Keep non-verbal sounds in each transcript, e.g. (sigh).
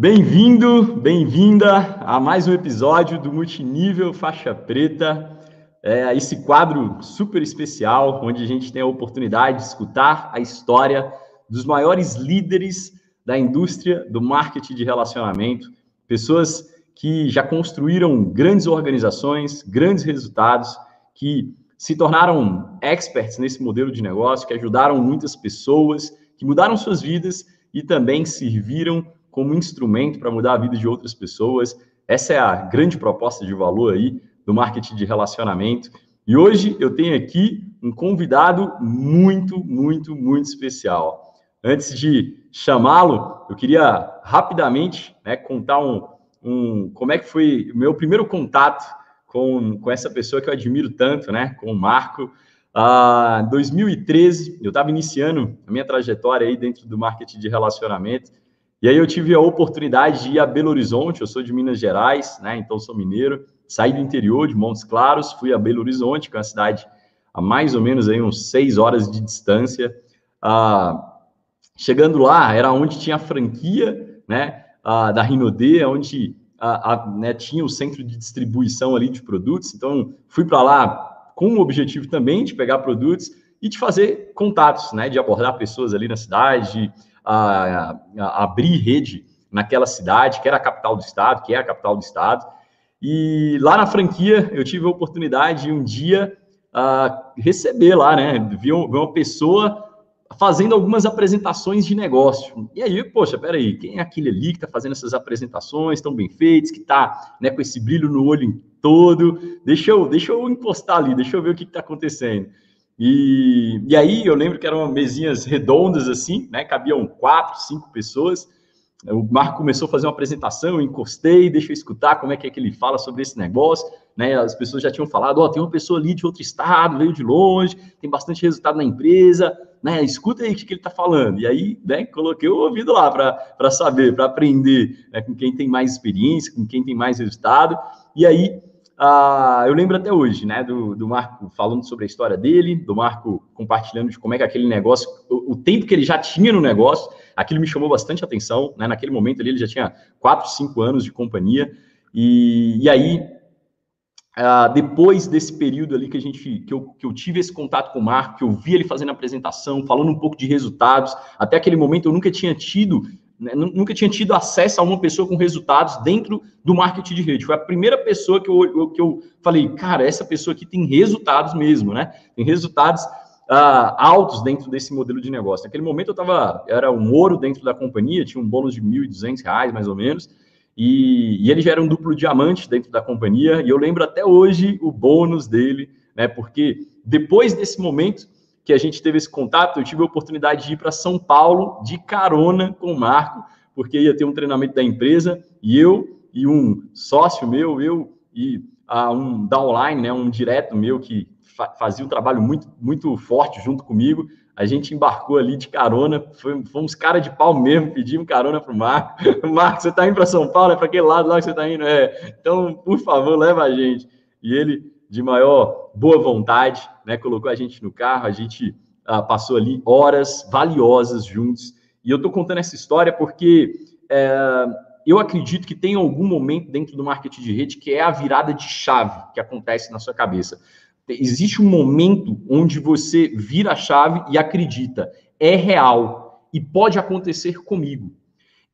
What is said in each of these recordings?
Bem-vindo, bem-vinda a mais um episódio do Multinível Faixa Preta, é esse quadro super especial, onde a gente tem a oportunidade de escutar a história dos maiores líderes da indústria do marketing de relacionamento, pessoas que já construíram grandes organizações, grandes resultados, que se tornaram experts nesse modelo de negócio, que ajudaram muitas pessoas, que mudaram suas vidas e também serviram como instrumento para mudar a vida de outras pessoas. Essa é a grande proposta de valor aí do marketing de relacionamento. E hoje eu tenho aqui um convidado muito, muito, muito especial. Antes de chamá-lo, eu queria rapidamente né, contar um, um, como é que foi o meu primeiro contato com, com essa pessoa que eu admiro tanto, né, com o Marco. Ah, 2013, eu estava iniciando a minha trajetória aí dentro do marketing de relacionamento e aí eu tive a oportunidade de ir a Belo Horizonte, eu sou de Minas Gerais, né? Então sou mineiro, saí do interior de Montes Claros, fui a Belo Horizonte, que é uma cidade a mais ou menos aí uns seis horas de distância. Ah, chegando lá, era onde tinha a franquia, né? Ah, da Rinode, onde a, a, né, tinha o centro de distribuição ali de produtos. Então fui para lá com o objetivo também de pegar produtos e de fazer contatos, né? De abordar pessoas ali na cidade. De, a, a abrir rede naquela cidade, que era a capital do estado, que é a capital do estado. E lá na franquia eu tive a oportunidade de um dia uh, receber lá, né? Ver uma pessoa fazendo algumas apresentações de negócio. E aí, poxa, peraí, quem é aquele ali que está fazendo essas apresentações tão bem feitas, que está né, com esse brilho no olho todo? Deixa eu, deixa eu encostar ali, deixa eu ver o que está acontecendo. E, e aí eu lembro que eram mesinhas redondas assim, né? Cabiam quatro, cinco pessoas. O Marco começou a fazer uma apresentação, eu encostei, deixa eu escutar como é que, é que ele fala sobre esse negócio. Né? As pessoas já tinham falado, ó, oh, tem uma pessoa ali de outro estado, veio de longe, tem bastante resultado na empresa, né? Escuta aí o que, ele está falando. E aí, né, coloquei o ouvido lá para saber, para aprender né, com quem tem mais experiência, com quem tem mais resultado. E aí ah, eu lembro até hoje, né, do, do, Marco falando sobre a história dele, do Marco compartilhando de como é que aquele negócio, o, o, tempo que ele já tinha no negócio, aquilo me chamou bastante atenção, né, naquele momento ali ele já tinha 4, 5 anos de companhia, e, e aí, ah, depois desse período ali que a gente, que eu, que eu tive esse contato com o Marco, que eu vi ele fazendo a apresentação, falando um pouco de resultados, até aquele momento eu nunca tinha tido né, nunca tinha tido acesso a uma pessoa com resultados dentro do marketing de rede. Foi a primeira pessoa que eu, que eu falei, cara, essa pessoa aqui tem resultados mesmo, né? Tem resultados uh, altos dentro desse modelo de negócio. Naquele momento eu estava, era um ouro dentro da companhia, tinha um bônus de R$ 1.200, mais ou menos, e, e ele já era um duplo diamante dentro da companhia, e eu lembro até hoje o bônus dele, né? Porque depois desse momento que a gente teve esse contato, eu tive a oportunidade de ir para São Paulo de carona com o Marco, porque ia ter um treinamento da empresa, e eu e um sócio meu, eu e uh, um downline, né, um direto meu que fa fazia um trabalho muito, muito forte junto comigo, a gente embarcou ali de carona, foi, fomos cara de pau mesmo, pedimos carona para o Marco. (laughs) Marco, você está indo para São Paulo? É para aquele lado lá que você está indo? É, então, por favor, leva a gente. E ele de maior boa vontade, né? Colocou a gente no carro, a gente ah, passou ali horas valiosas juntos. E eu estou contando essa história porque é, eu acredito que tem algum momento dentro do marketing de rede que é a virada de chave que acontece na sua cabeça. Existe um momento onde você vira a chave e acredita, é real e pode acontecer comigo.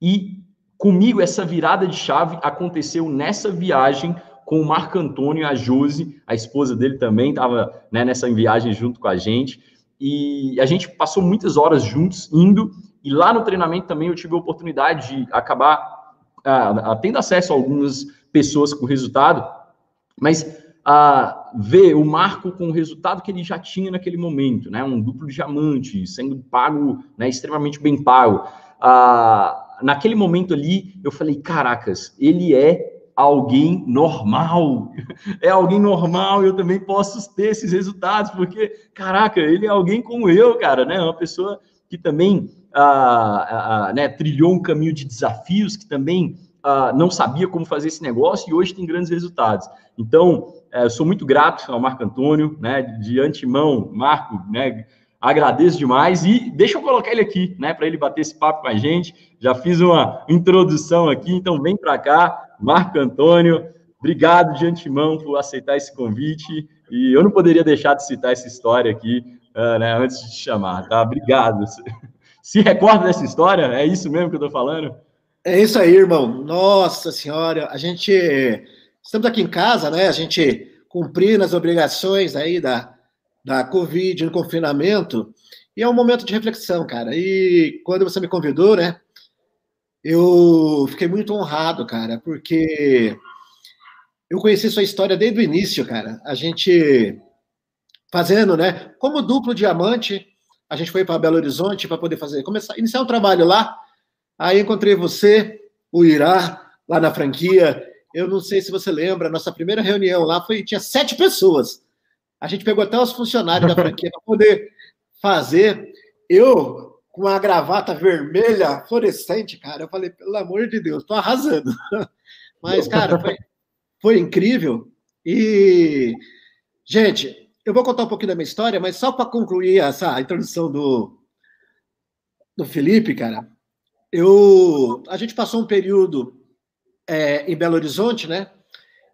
E comigo, essa virada de chave aconteceu nessa viagem com o Marco Antônio a Josi, a esposa dele também estava né, nessa viagem junto com a gente. E a gente passou muitas horas juntos indo. E lá no treinamento também eu tive a oportunidade de acabar ah, tendo acesso a algumas pessoas com resultado, mas ah, ver o Marco com o resultado que ele já tinha naquele momento, né? Um duplo diamante, sendo pago, né, extremamente bem pago. Ah, naquele momento ali, eu falei, caracas, ele é alguém normal. É alguém normal, eu também posso ter esses resultados, porque, caraca, ele é alguém como eu, cara, né? Uma pessoa que também ah, ah, né, trilhou um caminho de desafios, que também ah, não sabia como fazer esse negócio e hoje tem grandes resultados. Então, eh, eu sou muito grato ao Marco Antônio, né? De antemão, Marco, né? Agradeço demais e deixa eu colocar ele aqui, né, para ele bater esse papo com a gente. Já fiz uma introdução aqui, então vem para cá, Marco Antônio. Obrigado de antemão por aceitar esse convite e eu não poderia deixar de citar essa história aqui, uh, né, antes de te chamar, tá? Obrigado. Se recorda dessa história? É isso mesmo que eu estou falando? É isso aí, irmão. Nossa Senhora, a gente estamos aqui em casa, né? A gente cumprindo as obrigações aí da, da Covid, no confinamento, e é um momento de reflexão, cara. E quando você me convidou, né? Eu fiquei muito honrado, cara, porque eu conheci sua história desde o início, cara. A gente fazendo, né? Como duplo diamante, a gente foi para Belo Horizonte para poder fazer, começar, iniciar um trabalho lá. Aí encontrei você, o Irá, lá na franquia. Eu não sei se você lembra, nossa primeira reunião lá foi tinha sete pessoas. A gente pegou até os funcionários da (laughs) franquia para poder fazer. Eu com uma gravata vermelha, fluorescente, cara, eu falei, pelo amor de Deus, tô arrasando. (laughs) Mas, cara, foi, foi incrível. E, gente, eu vou contar um pouquinho da minha história, mas só para concluir essa introdução do, do Felipe, cara, eu, a gente passou um período é, em Belo Horizonte, né?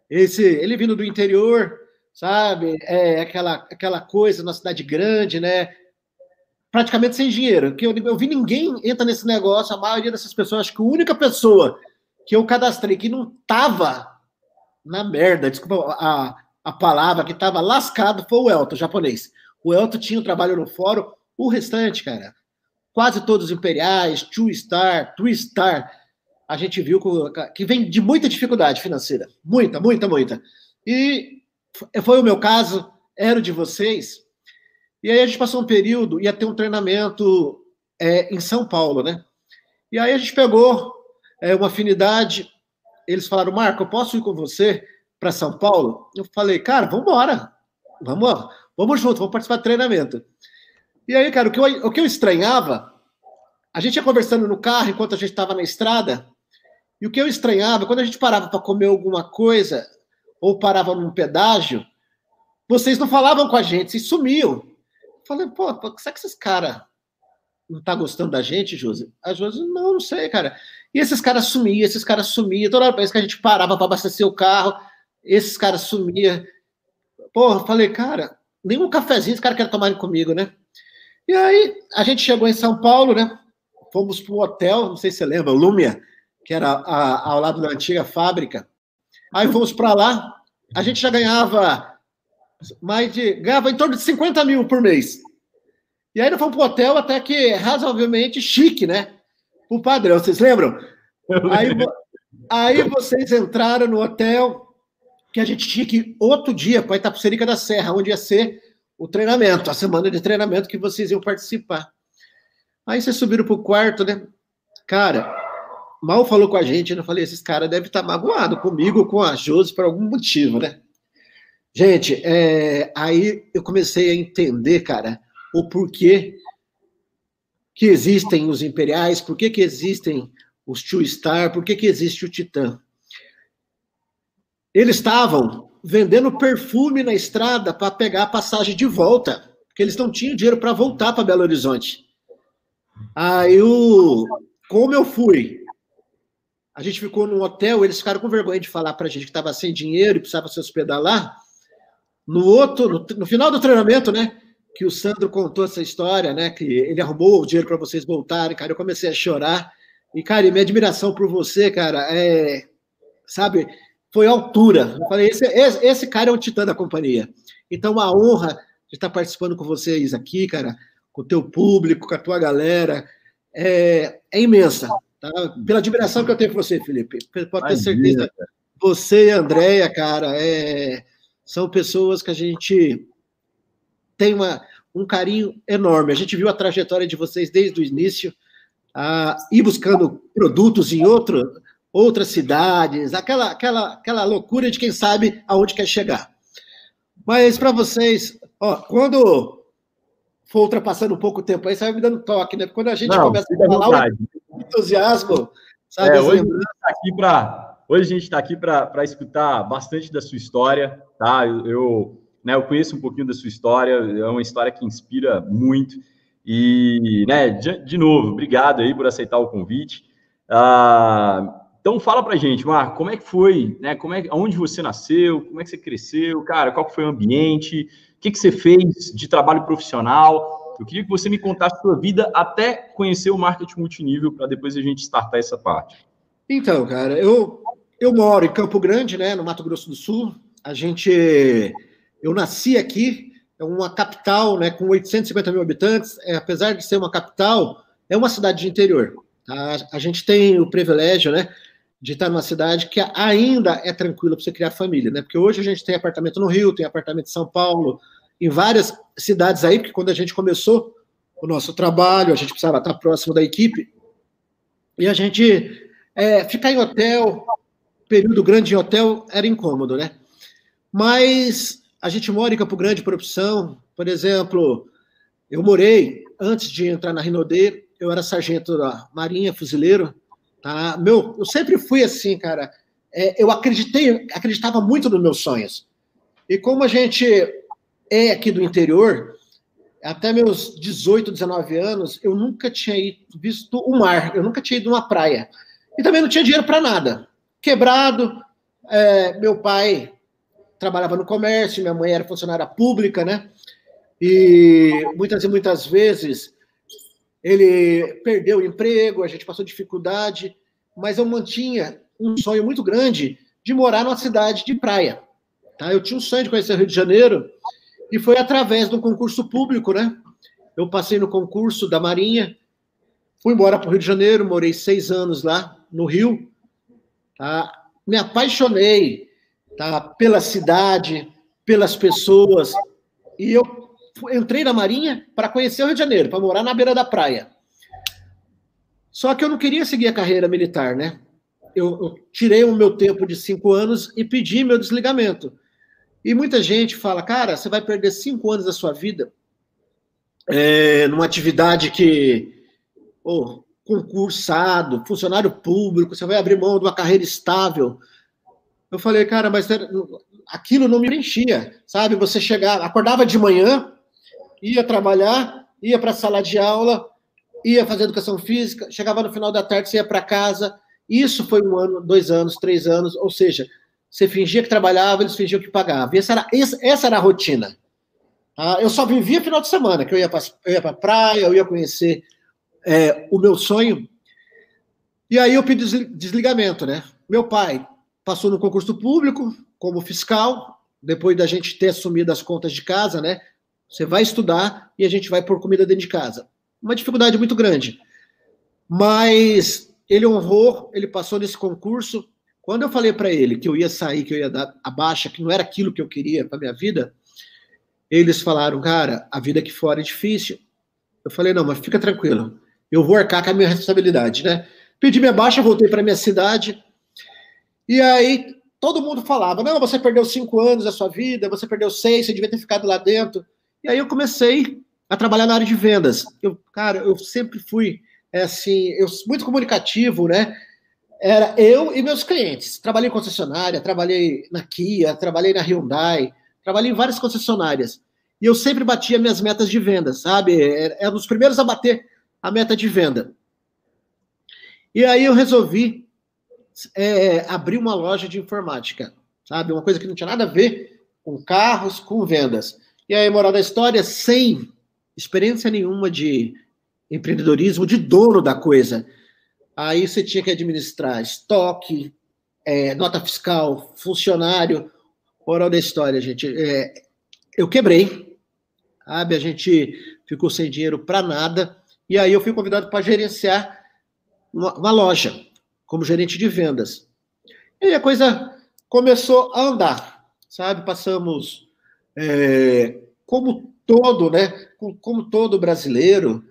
Esse, ele vindo do interior, sabe? É aquela, aquela coisa na cidade grande, né? Praticamente sem dinheiro. Que eu, eu vi ninguém entra nesse negócio, a maioria dessas pessoas, acho que a única pessoa que eu cadastrei que não tava na merda, desculpa a, a palavra, que tava lascado foi o Elton, japonês. O Elton tinha um trabalho no fórum, o restante, cara, quase todos imperiais, Two Star, Three Star, a gente viu que vem de muita dificuldade financeira. Muita, muita, muita. E foi o meu caso, era o de vocês. E aí a gente passou um período, ia ter um treinamento é, em São Paulo, né? E aí a gente pegou é, uma afinidade. Eles falaram, Marco, eu posso ir com você para São Paulo? Eu falei, cara, vamos embora. Vamos, vamos junto, vamos participar do treinamento. E aí, cara, o que eu, o que eu estranhava, a gente ia conversando no carro enquanto a gente estava na estrada, e o que eu estranhava, quando a gente parava para comer alguma coisa, ou parava num pedágio, vocês não falavam com a gente, vocês sumiam. Falei, pô, será que esses caras não tá gostando da gente, Josi? A Josi, não, não sei, cara. E esses caras sumiam, esses caras sumiam. Toda vez que a gente parava para abastecer o carro, esses caras sumiam. Porra, falei, cara, nenhum cafezinho esse cara quer tomar comigo, né? E aí, a gente chegou em São Paulo, né? Fomos para um hotel, não sei se você lembra, Lumia, que era a, ao lado da antiga fábrica. Aí fomos para lá, a gente já ganhava mais de. ganhava em torno de 50 mil por mês. E aí nós fomos para hotel até que razoavelmente chique, né? O padrão, vocês lembram? Aí, aí vocês entraram no hotel, que a gente tinha que ir outro dia para Itapecerica da Serra, onde ia ser o treinamento, a semana de treinamento que vocês iam participar. Aí vocês subiram pro quarto, né? Cara, mal falou com a gente, né? eu falei, esses caras devem estar tá magoados comigo, com a Josi, por algum motivo, né? Gente, é, aí eu comecei a entender, cara, o porquê que existem os imperiais, por que, existem os Two Star, por que existe o Titã. Eles estavam vendendo perfume na estrada para pegar a passagem de volta, porque eles não tinham dinheiro para voltar para Belo Horizonte. Aí, o, como eu fui, a gente ficou num hotel, eles ficaram com vergonha de falar para a gente que estava sem dinheiro e precisava se hospedar lá. No outro, no, final do treinamento, né, que o Sandro contou essa história, né, que ele arrumou o dinheiro para vocês voltarem, cara, eu comecei a chorar. E, cara, e minha admiração por você, cara, é, sabe, foi altura. Eu falei, esse, esse, esse, cara é um titã da companhia. Então, uma honra de estar participando com vocês aqui, cara, com o teu público, com a tua galera, é, é imensa. Tá? Pela admiração que eu tenho por você, Felipe. Pode ter certeza. Você e a Andréia, cara, é, são pessoas que a gente tem uma, um carinho enorme. A gente viu a trajetória de vocês desde o início, a ir buscando produtos em outro, outras cidades, aquela, aquela, aquela loucura de quem sabe aonde quer chegar. Mas para vocês, ó, quando for ultrapassando um pouco o tempo aí, você vai me dando toque, né? Quando a gente Não, começa a falar o entusiasmo, sabe? É, hoje, a gente está aqui para hoje a gente está aqui para escutar bastante da sua história, tá? Eu, eu, né? Eu conheço um pouquinho da sua história, é uma história que inspira muito. E, né, de, de novo, obrigado aí por aceitar o convite. Ah, então fala pra gente, Marco, como é que foi, né? Como é, onde você nasceu, como é que você cresceu, cara, qual foi o ambiente, o que, que você fez de trabalho profissional? Eu queria que você me contasse a sua vida até conhecer o marketing multinível, para depois a gente startar essa parte. Então, cara, eu, eu moro em Campo Grande, né, no Mato Grosso do Sul. A gente, eu nasci aqui, é uma capital, né, com 850 mil habitantes. É, apesar de ser uma capital, é uma cidade de interior. Tá? A gente tem o privilégio, né, de estar numa cidade que ainda é tranquila para você criar família, né? Porque hoje a gente tem apartamento no Rio, tem apartamento em São Paulo, em várias cidades aí, porque quando a gente começou o nosso trabalho, a gente precisava estar próximo da equipe, e a gente é, ficar em hotel, período grande em hotel, era incômodo, né? Mas a gente mora em Campo Grande por opção, por exemplo, eu morei, antes de entrar na Rinodê, eu era sargento da Marinha, fuzileiro, Tá? Meu, eu sempre fui assim, cara. É, eu acreditei, acreditava muito nos meus sonhos. E como a gente é aqui do interior, até meus 18, 19 anos, eu nunca tinha ido, visto o mar, eu nunca tinha ido numa praia. E também não tinha dinheiro para nada. Quebrado, é, meu pai trabalhava no comércio, minha mãe era funcionária pública, né? E muitas e muitas vezes ele perdeu o emprego, a gente passou dificuldade, mas eu mantinha um sonho muito grande de morar numa cidade de praia. Tá? Eu tinha um sonho de conhecer o Rio de Janeiro e foi através de um concurso público, né? Eu passei no concurso da Marinha, fui embora para o Rio de Janeiro, morei seis anos lá no Rio, tá? Me apaixonei, tá? Pela cidade, pelas pessoas e eu entrei na Marinha para conhecer o Rio de Janeiro, para morar na beira da praia. Só que eu não queria seguir a carreira militar, né? Eu, eu, tirei o meu tempo de cinco anos e pedi meu desligamento. E muita gente fala, cara, você vai perder cinco anos da sua vida é, numa atividade que, oh, concursado, funcionário público, você vai abrir mão de uma carreira estável. Eu falei, cara, mas aquilo não me preenchia, sabe? Você chegava, acordava de manhã, ia trabalhar, ia para a sala de aula, ia fazer educação física, chegava no final da tarde, você ia para casa. Isso foi um ano, dois anos, três anos, ou seja, você fingia que trabalhava, eles fingiam que pagavam. Essa era, essa era a rotina. Ah, eu só vivia final de semana, que eu ia para a praia, eu ia conhecer é, o meu sonho. E aí eu pedi desligamento, né? Meu pai passou no concurso público como fiscal, depois da gente ter assumido as contas de casa, né? Você vai estudar e a gente vai pôr comida dentro de casa. Uma dificuldade muito grande. Mas ele honrou, ele passou nesse concurso. Quando eu falei para ele que eu ia sair, que eu ia dar a baixa, que não era aquilo que eu queria para minha vida, eles falaram, cara, a vida aqui fora é difícil. Eu falei, não, mas fica tranquilo, eu vou arcar com a minha responsabilidade, né? Pedi minha baixa, voltei para minha cidade. E aí todo mundo falava, não, você perdeu cinco anos da sua vida, você perdeu seis, você devia ter ficado lá dentro. E aí eu comecei a trabalhar na área de vendas. Eu, cara, eu sempre fui é assim, eu muito comunicativo, né? Era eu e meus clientes. Trabalhei em concessionária, trabalhei na Kia, trabalhei na Hyundai, trabalhei em várias concessionárias. E eu sempre batia minhas metas de venda, sabe? Era, era um dos primeiros a bater a meta de venda. E aí eu resolvi é, abrir uma loja de informática, sabe? Uma coisa que não tinha nada a ver com carros, com vendas. E aí, moral da história, sem experiência nenhuma de empreendedorismo, de dono da coisa. Aí você tinha que administrar estoque, é, nota fiscal, funcionário. Moral da história, gente. É, eu quebrei, sabe? A gente ficou sem dinheiro para nada. E aí eu fui convidado para gerenciar uma, uma loja, como gerente de vendas. E a coisa começou a andar, sabe? Passamos é, como todo, né? Como todo brasileiro,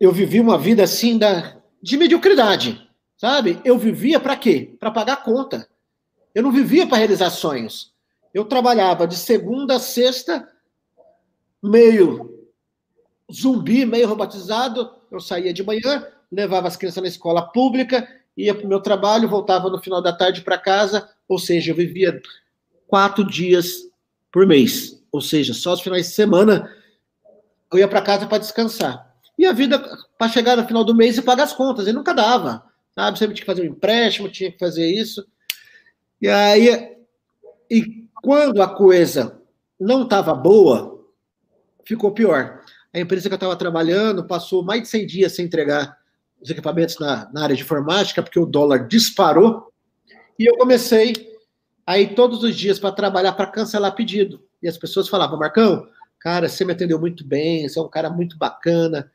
eu vivi uma vida assim da, de mediocridade, sabe? Eu vivia para quê? Para pagar conta. Eu não vivia para realizar sonhos. Eu trabalhava de segunda a sexta, meio zumbi, meio robotizado. Eu saía de manhã, levava as crianças na escola pública, ia para o meu trabalho, voltava no final da tarde para casa. Ou seja, eu vivia quatro dias por mês. Ou seja, só os finais de semana eu ia para casa para descansar. E a vida, para chegar no final do mês e pagar as contas, e nunca dava. Sabe? Sempre tinha que fazer um empréstimo, tinha que fazer isso. E aí, e quando a coisa não estava boa, ficou pior. A empresa que eu estava trabalhando passou mais de 100 dias sem entregar os equipamentos na, na área de informática, porque o dólar disparou. E eu comecei a ir todos os dias para trabalhar para cancelar pedido. E as pessoas falavam, Marcão, cara, você me atendeu muito bem, você é um cara muito bacana,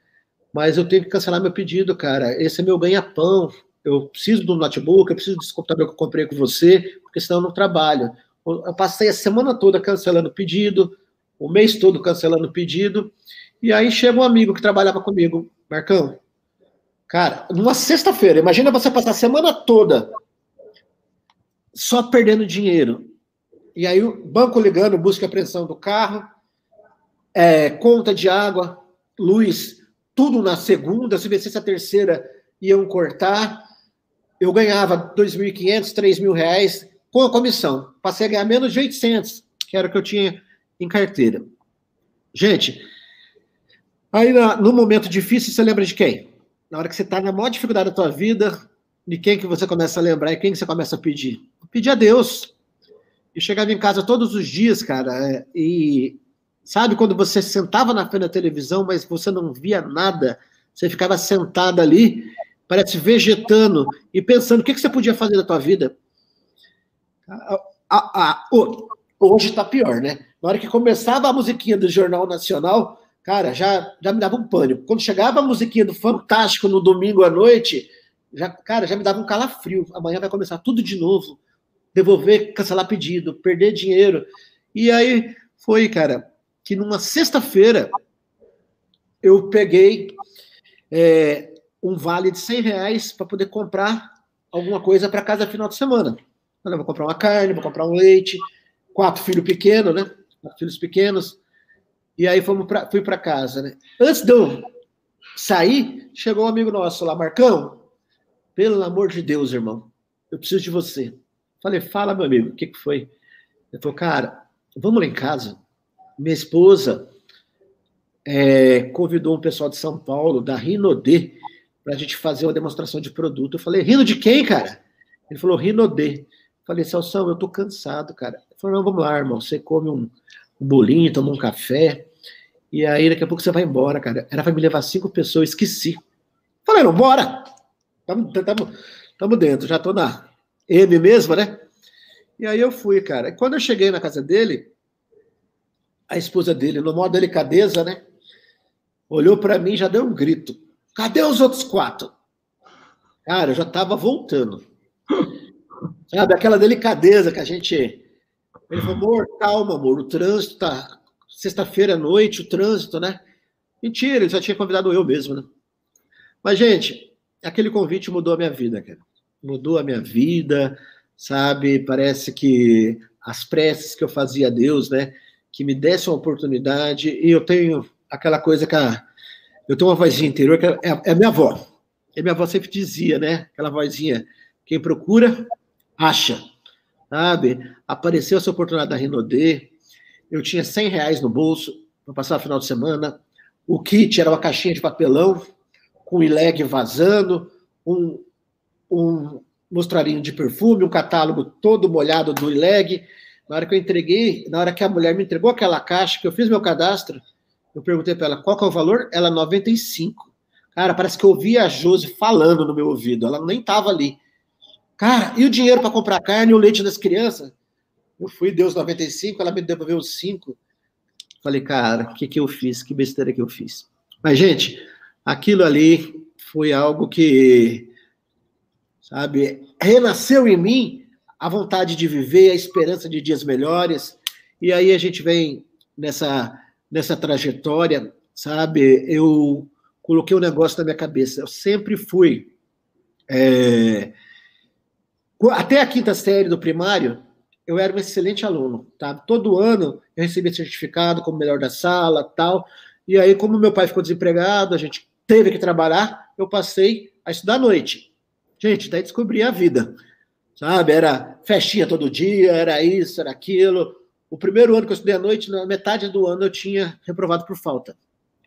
mas eu tenho que cancelar meu pedido, cara. Esse é meu ganha-pão. Eu preciso do notebook, eu preciso desse computador que eu comprei com você, porque senão eu não trabalho. Eu passei a semana toda cancelando pedido, o mês todo cancelando pedido, e aí chega um amigo que trabalhava comigo, Marcão, cara, numa sexta-feira, imagina você passar a semana toda só perdendo dinheiro. E aí o banco ligando, busca a apreensão do carro, é, conta de água, luz, tudo na segunda, se vencesse a terceira, iam cortar. Eu ganhava 2.500, 3.000 reais com a comissão. Passei a ganhar menos de 800, que era o que eu tinha em carteira. Gente, aí no momento difícil, você lembra de quem? Na hora que você está na maior dificuldade da tua vida, de quem que você começa a lembrar e quem que você começa a pedir? Pedir a Deus. E chegava em casa todos os dias, cara, é, e Sabe quando você sentava na frente da televisão, mas você não via nada? Você ficava sentado ali, parece vegetando e pensando o que, que você podia fazer da tua vida. Ah, ah, hoje está pior, né? Na hora que começava a musiquinha do Jornal Nacional, cara, já, já me dava um pânico. Quando chegava a musiquinha do Fantástico no domingo à noite, já, cara, já me dava um calafrio. Amanhã vai começar tudo de novo. Devolver, cancelar pedido, perder dinheiro. E aí foi, cara, que numa sexta-feira eu peguei é, um vale de 100 reais para poder comprar alguma coisa para casa final de semana. Eu vou comprar uma carne, vou comprar um leite, quatro filhos pequenos, né? Quatro filhos pequenos. E aí fomos pra, fui para casa, né? Antes de eu sair, chegou um amigo nosso lá, Marcão. Pelo amor de Deus, irmão, eu preciso de você. Falei, fala, meu amigo, o que, que foi? Ele falou, cara, vamos lá em casa minha esposa é, convidou um pessoal de São Paulo, da Rinodê, para a gente fazer uma demonstração de produto. Eu falei, Rino de quem, cara? Ele falou, Rinodê. Eu falei, Celção, eu tô cansado, cara. Ele falou, não, vamos lá, irmão, você come um, um bolinho, toma um café, e aí daqui a pouco você vai embora, cara. Era para me levar cinco pessoas, esqueci. Falei, bora! Tamo, tamo, tamo dentro, já tô na M mesmo, né? E aí eu fui, cara. E quando eu cheguei na casa dele, a esposa dele, no modo delicadeza, né? Olhou para mim e já deu um grito. Cadê os outros quatro? Cara, eu já estava voltando. Sabe, aquela delicadeza que a gente. Ele falou, amor, calma, amor, o trânsito tá. Sexta-feira à noite, o trânsito, né? Mentira, ele só tinha convidado eu mesmo, né? Mas, gente, aquele convite mudou a minha vida, cara. Mudou a minha vida, sabe? Parece que as preces que eu fazia a Deus, né? que me desse uma oportunidade. E eu tenho aquela coisa que a, eu tenho uma vozinha interior que é, é a minha avó. E minha avó sempre dizia, né? Aquela vozinha: quem procura, acha. Sabe? Apareceu essa oportunidade da Renaudet. Eu tinha 100 reais no bolso para passar o final de semana. O kit era uma caixinha de papelão com ileg vazando, um, um mostrarinho de perfume, um catálogo todo molhado do ileg na hora que eu entreguei, na hora que a mulher me entregou aquela caixa, que eu fiz meu cadastro, eu perguntei para ela qual é o valor, ela 95. Cara, parece que eu ouvi a Josi falando no meu ouvido, ela nem tava ali. Cara, e o dinheiro para comprar carne e o leite das crianças? Eu fui, deu os 95, ela me devolveu os 5. Falei, cara, o que, que eu fiz? Que besteira que eu fiz. Mas, gente, aquilo ali foi algo que, sabe, renasceu em mim a vontade de viver, a esperança de dias melhores. E aí a gente vem nessa, nessa trajetória, sabe? Eu coloquei um negócio na minha cabeça. Eu sempre fui. É, até a quinta série do primário, eu era um excelente aluno, tá? Todo ano eu recebia certificado como melhor da sala, tal. E aí, como meu pai ficou desempregado, a gente teve que trabalhar, eu passei a estudar à noite. Gente, daí descobri a vida sabe? Era festinha todo dia, era isso, era aquilo. o primeiro ano que eu estudei à noite, na metade do ano eu tinha reprovado por falta.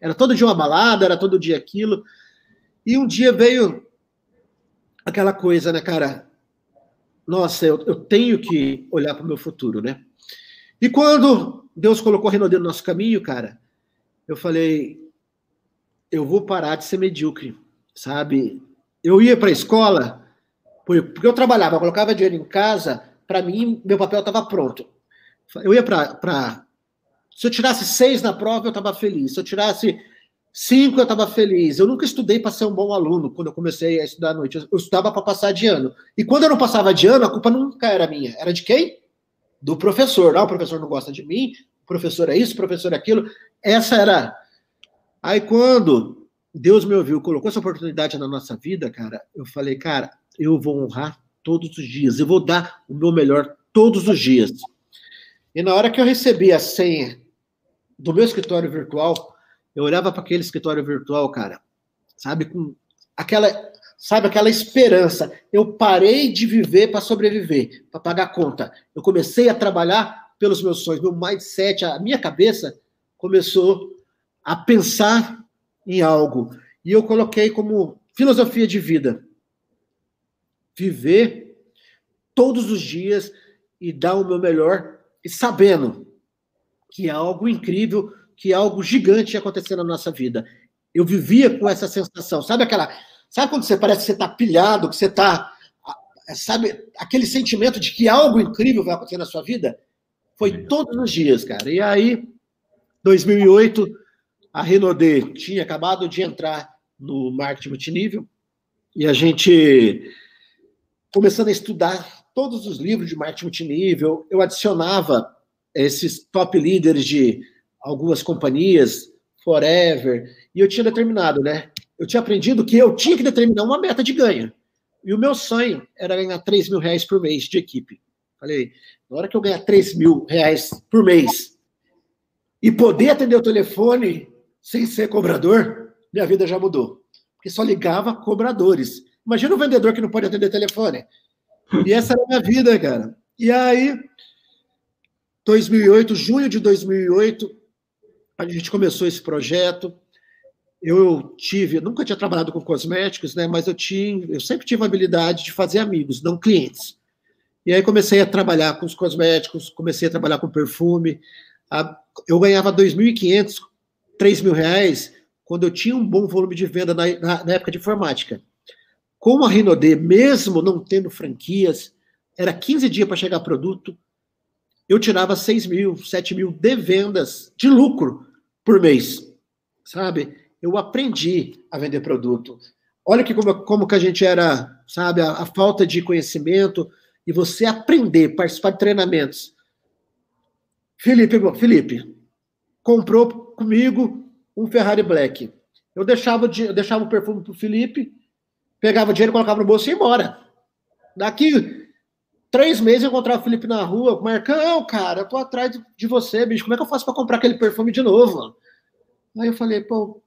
Era todo dia uma balada, era todo dia aquilo. E um dia veio aquela coisa, né, cara? Nossa, eu, eu tenho que olhar para o meu futuro, né? E quando Deus colocou Renaudet no nosso caminho, cara, eu falei, eu vou parar de ser medíocre, sabe? Eu ia para a escola, porque eu trabalhava, eu colocava dinheiro em casa, para mim, meu papel estava pronto. Eu ia para. Se eu tirasse seis na prova, eu estava feliz. Se eu tirasse cinco, eu estava feliz. Eu nunca estudei para ser um bom aluno quando eu comecei a estudar à noite. Eu estudava para passar de ano. E quando eu não passava de ano, a culpa nunca era minha. Era de quem? Do professor. Ah, o professor não gosta de mim, o professor é isso, o professor é aquilo. Essa era. Aí quando Deus me ouviu, colocou essa oportunidade na nossa vida, cara, eu falei, cara, eu vou honrar todos os dias, eu vou dar o meu melhor todos os dias. E na hora que eu recebi a senha do meu escritório virtual, eu olhava para aquele escritório virtual, cara, sabe, com aquela, sabe, aquela esperança. Eu parei de viver para sobreviver, para pagar conta. Eu comecei a trabalhar pelos meus sonhos, meu mindset, a minha cabeça começou a pensar em algo. E eu coloquei como filosofia de vida viver todos os dias e dar o meu melhor, e sabendo que é algo incrível, que é algo gigante acontecendo na nossa vida. Eu vivia com essa sensação, sabe aquela, sabe quando você parece que você está pilhado, que você está, sabe, aquele sentimento de que algo incrível vai acontecer na sua vida? Foi todos os dias, cara. E aí, 2008, a Renaudet tinha acabado de entrar no marketing multinível e a gente começando a estudar todos os livros de marketing multinível, eu adicionava esses top líderes de algumas companhias, Forever, e eu tinha determinado, né? Eu tinha aprendido que eu tinha que determinar uma meta de ganho. E o meu sonho era ganhar 3 mil reais por mês de equipe. Falei, na hora que eu ganhar 3 mil reais por mês e poder atender o telefone sem ser cobrador, minha vida já mudou. Porque só ligava cobradores. Imagina um vendedor que não pode atender telefone. E essa era a minha vida, cara. E aí, 2008, junho de 2008, a gente começou esse projeto. Eu tive, nunca tinha trabalhado com cosméticos, né? Mas eu tinha, eu sempre tive a habilidade de fazer amigos, não clientes. E aí comecei a trabalhar com os cosméticos, comecei a trabalhar com perfume. Eu ganhava 2.500, 3 mil reais quando eu tinha um bom volume de venda na, na, na época de informática. Com a Rinode, mesmo não tendo franquias, era 15 dias para chegar produto, eu tirava 6 mil, 7 mil de vendas, de lucro por mês, sabe? Eu aprendi a vender produto. Olha que como, como que a gente era, sabe, a, a falta de conhecimento e você aprender, participar de treinamentos. Felipe, Felipe, comprou comigo um Ferrari Black. Eu deixava, eu deixava o perfume para o Felipe, pegava dinheiro, colocava no bolso e ia embora. Daqui três meses eu encontrava o Felipe na rua, Marcão, cara, eu tô atrás de você, bicho, como é que eu faço para comprar aquele perfume de novo? Aí eu falei, pô.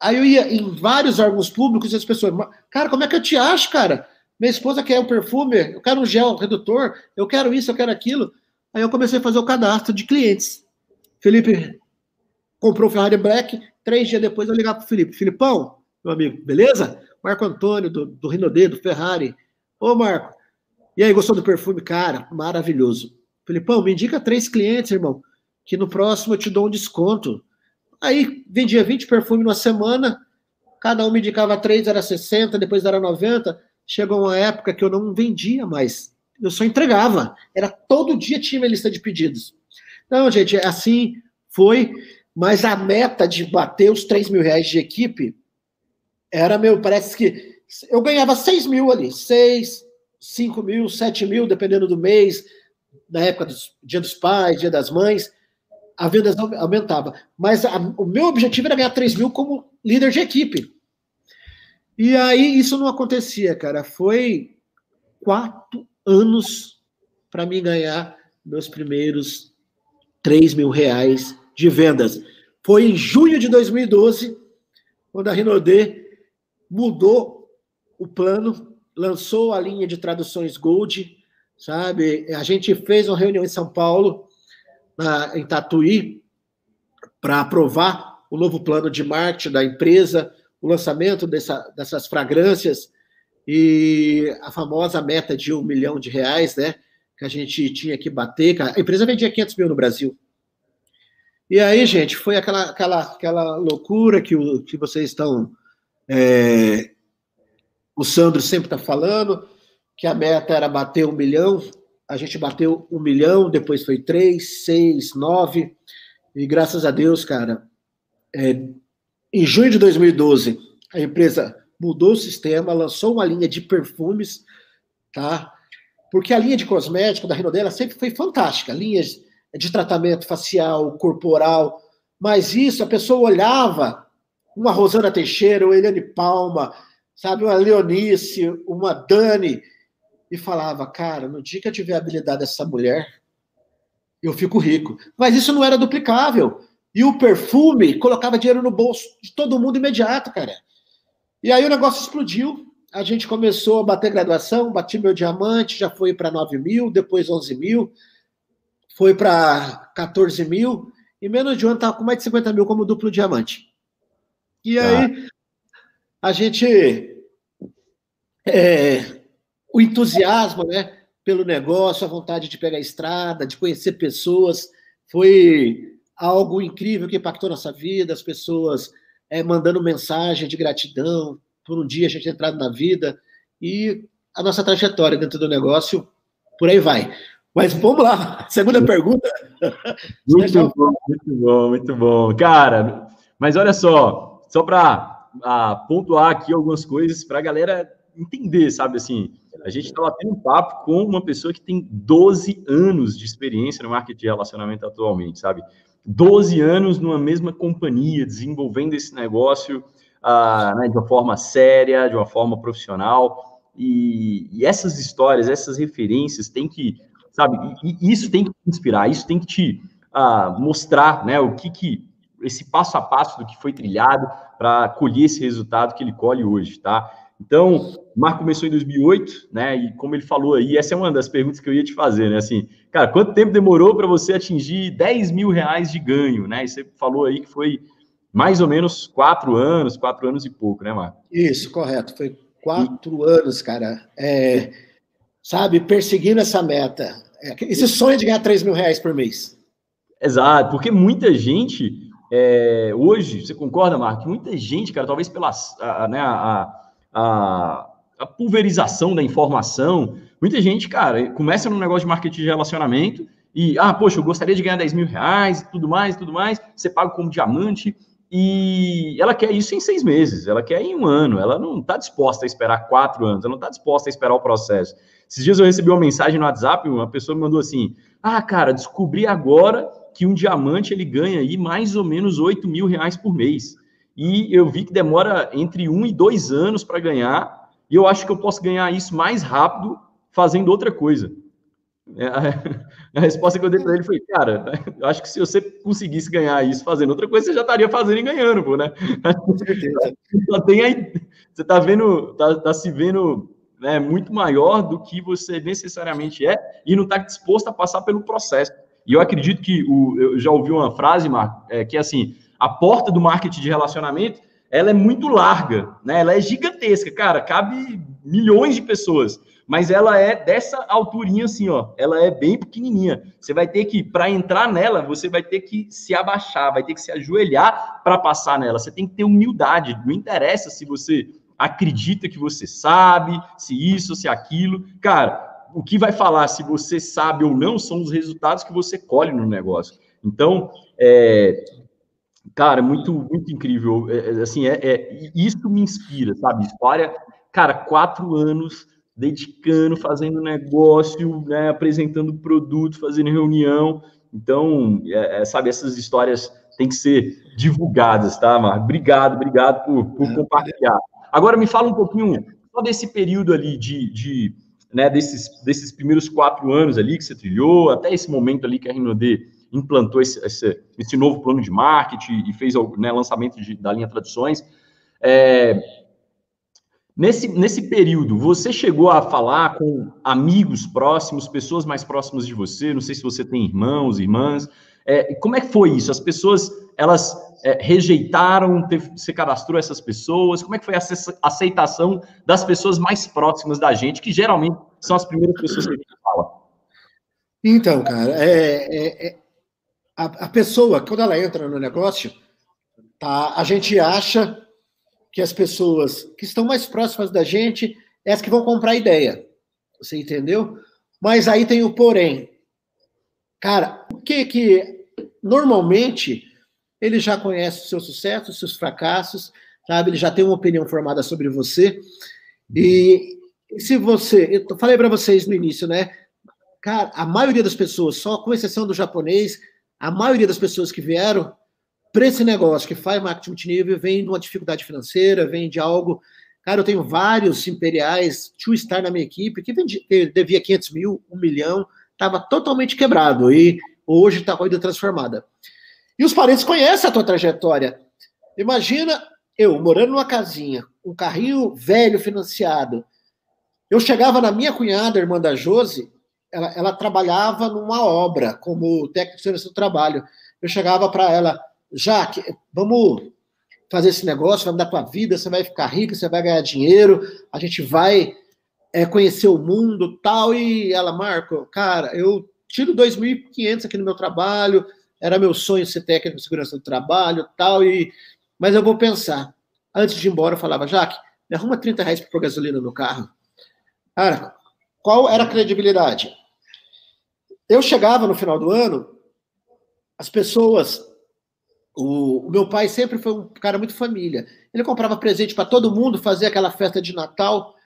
Aí eu ia em vários órgãos públicos e as pessoas, cara, como é que eu te acho, cara? Minha esposa quer um perfume, eu quero um gel redutor, eu quero isso, eu quero aquilo. Aí eu comecei a fazer o cadastro de clientes. Felipe comprou o Ferrari Black, três dias depois eu ligava pro Felipe, Filipão, meu amigo, beleza? Marco Antônio, do, do Rinodê, do Ferrari. Ô, Marco, e aí, gostou do perfume? Cara, maravilhoso. Felipão, me indica três clientes, irmão, que no próximo eu te dou um desconto. Aí, vendia 20 perfumes numa semana, cada um me indicava três, era 60, depois era 90. Chegou uma época que eu não vendia mais, eu só entregava. Era todo dia tinha minha lista de pedidos. Não, gente, assim foi, mas a meta de bater os 3 mil reais de equipe era meu, parece que eu ganhava 6 mil ali, 6, 5 mil, 7 mil, dependendo do mês, na época do Dia dos Pais, Dia das Mães, a venda aumentava. Mas a, o meu objetivo era ganhar 3 mil como líder de equipe. E aí isso não acontecia, cara. Foi quatro anos para mim ganhar meus primeiros 3 mil reais de vendas. Foi em junho de 2012, quando a Rinodê mudou o plano, lançou a linha de traduções Gold, sabe? A gente fez uma reunião em São Paulo, na, em Tatuí para aprovar o novo plano de marketing da empresa, o lançamento dessa, dessas fragrâncias e a famosa meta de um milhão de reais, né? Que a gente tinha que bater. A empresa vendia 500 mil no Brasil. E aí, gente, foi aquela, aquela, aquela loucura que, o, que vocês estão. É, o Sandro sempre está falando, que a meta era bater um milhão. A gente bateu um milhão, depois foi três, seis, nove. E graças a Deus, cara, é, em junho de 2012, a empresa mudou o sistema, lançou uma linha de perfumes, tá? Porque a linha de cosmético da Rinodela sempre foi fantástica, linhas de tratamento facial, corporal, mas isso a pessoa olhava uma Rosana Teixeira, uma Eliane Palma, sabe, uma Leonice, uma Dani, e falava, cara, no dia que eu tiver a habilidade dessa mulher, eu fico rico. Mas isso não era duplicável. E o perfume colocava dinheiro no bolso de todo mundo imediato, cara. E aí o negócio explodiu. A gente começou a bater graduação, bati meu diamante, já foi para 9 mil, depois 11 mil, foi para 14 mil, e menos de um ano estava com mais de 50 mil como duplo diamante. E aí a gente. É, o entusiasmo né, pelo negócio, a vontade de pegar a estrada, de conhecer pessoas, foi algo incrível que impactou nossa vida, as pessoas é, mandando mensagem de gratidão por um dia a gente entrado na vida e a nossa trajetória dentro do negócio, por aí vai. Mas vamos lá, (laughs) segunda pergunta. (laughs) Muito bom, muito bom, muito bom. Cara, mas olha só, só para uh, pontuar aqui algumas coisas para a galera entender, sabe assim, a gente estava tendo um papo com uma pessoa que tem 12 anos de experiência no marketing de relacionamento atualmente, sabe? 12 anos numa mesma companhia, desenvolvendo esse negócio uh, né, de uma forma séria, de uma forma profissional. E, e, essas histórias, essas referências têm que, sabe, e, e isso tem que te inspirar, isso tem que te uh, mostrar, né, o que que, esse passo a passo do que foi trilhado para colher esse resultado que ele colhe hoje, tá? Então, o Marco começou em 2008, né? E como ele falou aí, essa é uma das perguntas que eu ia te fazer, né? Assim, cara, quanto tempo demorou para você atingir 10 mil reais de ganho, né? E você falou aí que foi mais ou menos quatro anos, quatro anos e pouco, né, Marco? Isso, correto. Foi quatro e... anos, cara. É, sabe, perseguindo essa meta. É, esse sonho de ganhar 3 mil reais por mês. Exato, porque muita gente é, hoje, você concorda, Marco? Muita gente, cara, talvez pela a, né, a, a, a pulverização da informação. Muita gente, cara, começa no negócio de marketing de relacionamento e, ah, poxa, eu gostaria de ganhar 10 mil reais e tudo mais, tudo mais. Você paga como diamante e ela quer isso em seis meses, ela quer em um ano, ela não está disposta a esperar quatro anos, ela não está disposta a esperar o processo. Esses dias eu recebi uma mensagem no WhatsApp, uma pessoa me mandou assim: Ah, cara, descobri agora que um diamante ele ganha aí mais ou menos 8 mil reais por mês e eu vi que demora entre um e dois anos para ganhar, e eu acho que eu posso ganhar isso mais rápido fazendo outra coisa. É, a, (laughs) resposta que eu dei para ele foi, cara, (laughs) eu acho que se você conseguisse ganhar isso fazendo outra coisa, você já estaria fazendo e ganhando, pô, né? Com certeza. (laughs) Só tem aí, você está vendo, tá, tá, se vendo né, muito maior do que você necessariamente é e não está disposto a passar pelo processo. E eu acredito que o, eu já ouvi uma frase, Marco, é, que é assim, a porta do marketing de relacionamento, ela é muito larga, né? Ela é gigantesca, cara, cabe milhões de pessoas, mas ela é dessa alturinha assim, ó, ela é bem pequenininha. Você vai ter que para entrar nela, você vai ter que se abaixar, vai ter que se ajoelhar para passar nela. Você tem que ter humildade, não interessa se você acredita que você sabe, se isso, se aquilo. Cara, o que vai falar se você sabe ou não são os resultados que você colhe no negócio. Então, é, Cara, muito, muito incrível. É, é, assim, é, é, isso me inspira, sabe? História, cara, quatro anos dedicando, fazendo negócio, né, apresentando produto, fazendo reunião. Então, é, é, sabe, essas histórias têm que ser divulgadas, tá, Mar? Obrigado, obrigado por, por compartilhar. Agora, me fala um pouquinho só desse período ali de, de né, desses, desses primeiros quatro anos ali que você trilhou, até esse momento ali que a Rinode implantou esse, esse, esse novo plano de marketing e fez o né, lançamento de, da linha Tradições. É, Nesse, nesse período, você chegou a falar com amigos próximos, pessoas mais próximas de você? Não sei se você tem irmãos, irmãs. É, como é que foi isso? As pessoas, elas é, rejeitaram, teve, você cadastrou essas pessoas? Como é que foi a aceitação das pessoas mais próximas da gente, que geralmente são as primeiras pessoas que a gente fala? Então, cara, é, é, é a, a pessoa, quando ela entra no negócio, tá, a gente acha que as pessoas que estão mais próximas da gente é as que vão comprar a ideia. Você entendeu? Mas aí tem o porém. Cara, o que que normalmente ele já conhece os seus sucessos, os seus fracassos, sabe? Ele já tem uma opinião formada sobre você. E se você, eu falei para vocês no início, né? Cara, a maioria das pessoas, só com exceção do japonês, a maioria das pessoas que vieram para esse negócio que faz marketing multinível vem de uma dificuldade financeira, vem de algo. Cara, eu tenho vários imperiais, two star na minha equipe, que devia 500 mil, 1 milhão, estava totalmente quebrado e hoje está com a vida transformada. E os parentes conhecem a tua trajetória. Imagina eu morando numa casinha, um carrinho velho financiado. Eu chegava na minha cunhada, irmã da Josi, ela, ela trabalhava numa obra como técnico de serviço do trabalho. Eu chegava para ela, Jaque, vamos fazer esse negócio, vai mudar tua vida, você vai ficar rico, você vai ganhar dinheiro, a gente vai é, conhecer o mundo tal. E ela, Marco, cara, eu tiro 2.500 aqui no meu trabalho, era meu sonho ser técnico de segurança do trabalho tal, e mas eu vou pensar. Antes de ir embora, eu falava, Jaque, me arruma 30 reais para gasolina no carro. Cara, qual era a credibilidade? Eu chegava no final do ano, as pessoas o, o, meu pai sempre foi um cara muito família. Ele comprava presente para todo mundo, fazia aquela festa de Natal.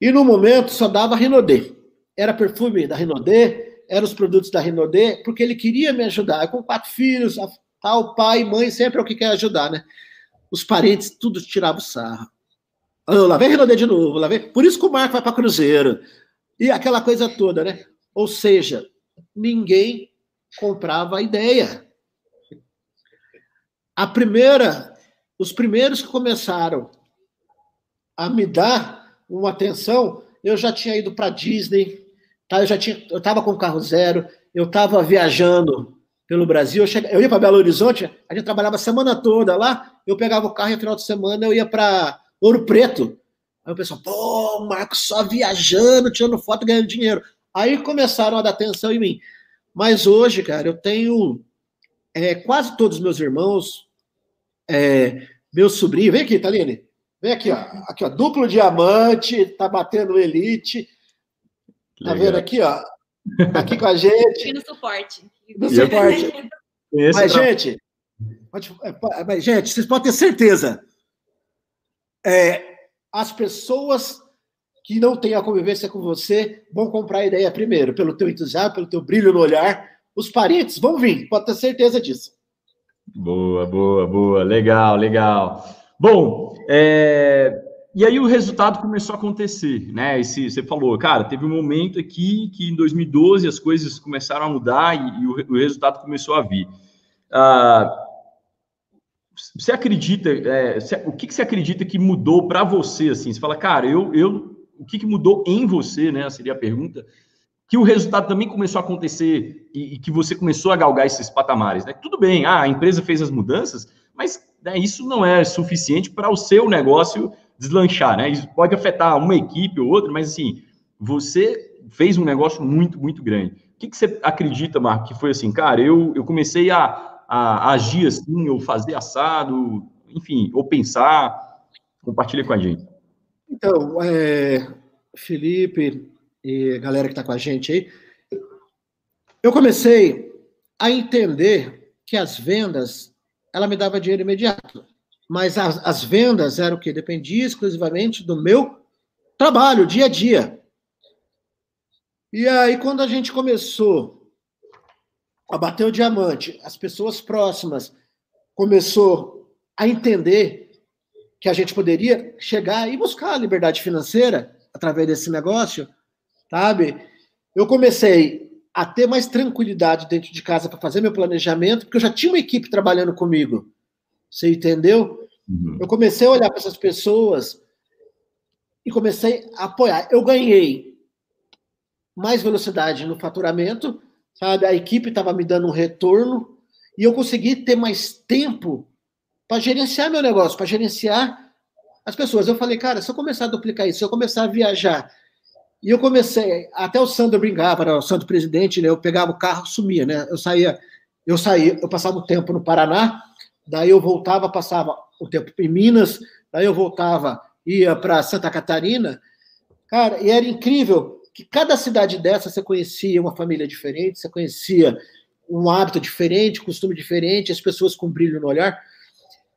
E no momento só dava Rinodê. Era perfume da Rinodê, eram os produtos da Rinodê, porque ele queria me ajudar. Eu com quatro filhos, tal, pai, mãe, sempre é o que quer ajudar, né? Os parentes, tudo tirava o sarro. Eu lavei Rinodê de novo, lavei. Por isso que o Marco vai para Cruzeiro. E aquela coisa toda, né? Ou seja, ninguém comprava a ideia. A primeira, os primeiros que começaram a me dar uma atenção, eu já tinha ido para Disney, tá? Eu já tinha, eu estava com carro zero, eu estava viajando pelo Brasil, eu, cheguei, eu ia para Belo Horizonte, a gente trabalhava a semana toda lá, eu pegava o carro e no final de semana eu ia para Ouro Preto. Aí o pessoal, pô, o Marcos só viajando, tirando foto, ganhando dinheiro. Aí começaram a dar atenção em mim. Mas hoje, cara, eu tenho é, quase todos os meus irmãos, é, meu sobrinho, vem aqui, Taline. Vem aqui, ó. Aqui, ó. Duplo diamante, tá batendo elite. Tá Legal. vendo aqui, ó? Tá aqui com a gente. E no suporte. No suporte. mas, gente, pode, é, mas, gente, vocês podem ter certeza. É, as pessoas que não têm a convivência com você vão comprar a ideia primeiro, pelo teu entusiasmo, pelo teu brilho no olhar. Os parentes vão vir, pode ter certeza disso. Boa, boa, boa. Legal, legal. Bom, é... e aí o resultado começou a acontecer, né? Esse, você falou, cara, teve um momento aqui que em 2012 as coisas começaram a mudar e, e o, o, resultado começou a vir. Ah, você acredita, é, você, o que, que você acredita que mudou para você, assim? Você fala, cara, eu, eu, o que, que mudou em você, né? Seria a pergunta que o resultado também começou a acontecer e, e, que você começou a galgar esses patamares. Né? Tudo bem, ah, a empresa fez as mudanças, mas né, isso não é suficiente para o seu negócio deslanchar. Né? Isso pode afetar uma equipe ou outra, mas assim, você fez um negócio muito, muito grande. O que, que você acredita, Marco, que foi assim, cara, eu, eu comecei a, a, agir assim, ou fazer assado, enfim, ou pensar, compartilha com a gente. Então, é, Felipe, e galera que está com a gente aí, eu comecei a entender que as vendas, ela me dava dinheiro imediato. Mas as, as vendas eram o quê? Dependia exclusivamente do meu trabalho, dia a dia. E aí, quando a gente começou a bater o diamante, as pessoas próximas começou a entender que a gente poderia chegar e buscar a liberdade financeira através desse negócio, sabe? Eu comecei a ter mais tranquilidade dentro de casa para fazer meu planejamento, porque eu já tinha uma equipe trabalhando comigo. Você entendeu? Uhum. Eu comecei a olhar para essas pessoas e comecei a apoiar. Eu ganhei mais velocidade no faturamento, sabe? A equipe estava me dando um retorno e eu consegui ter mais tempo para gerenciar meu negócio, para gerenciar as pessoas. Eu falei, cara, se eu começar a duplicar isso, se eu começar a viajar, e eu comecei, até o Sandro brincava, era o Sandro presidente, né? Eu pegava o carro, sumia, né? Eu saía, eu saía, eu passava o tempo no Paraná, daí eu voltava, passava o tempo em Minas, daí eu voltava, ia para Santa Catarina, cara, e era incrível que cada cidade dessa você conhecia uma família diferente, você conhecia um hábito diferente, costume diferente, as pessoas com brilho no olhar.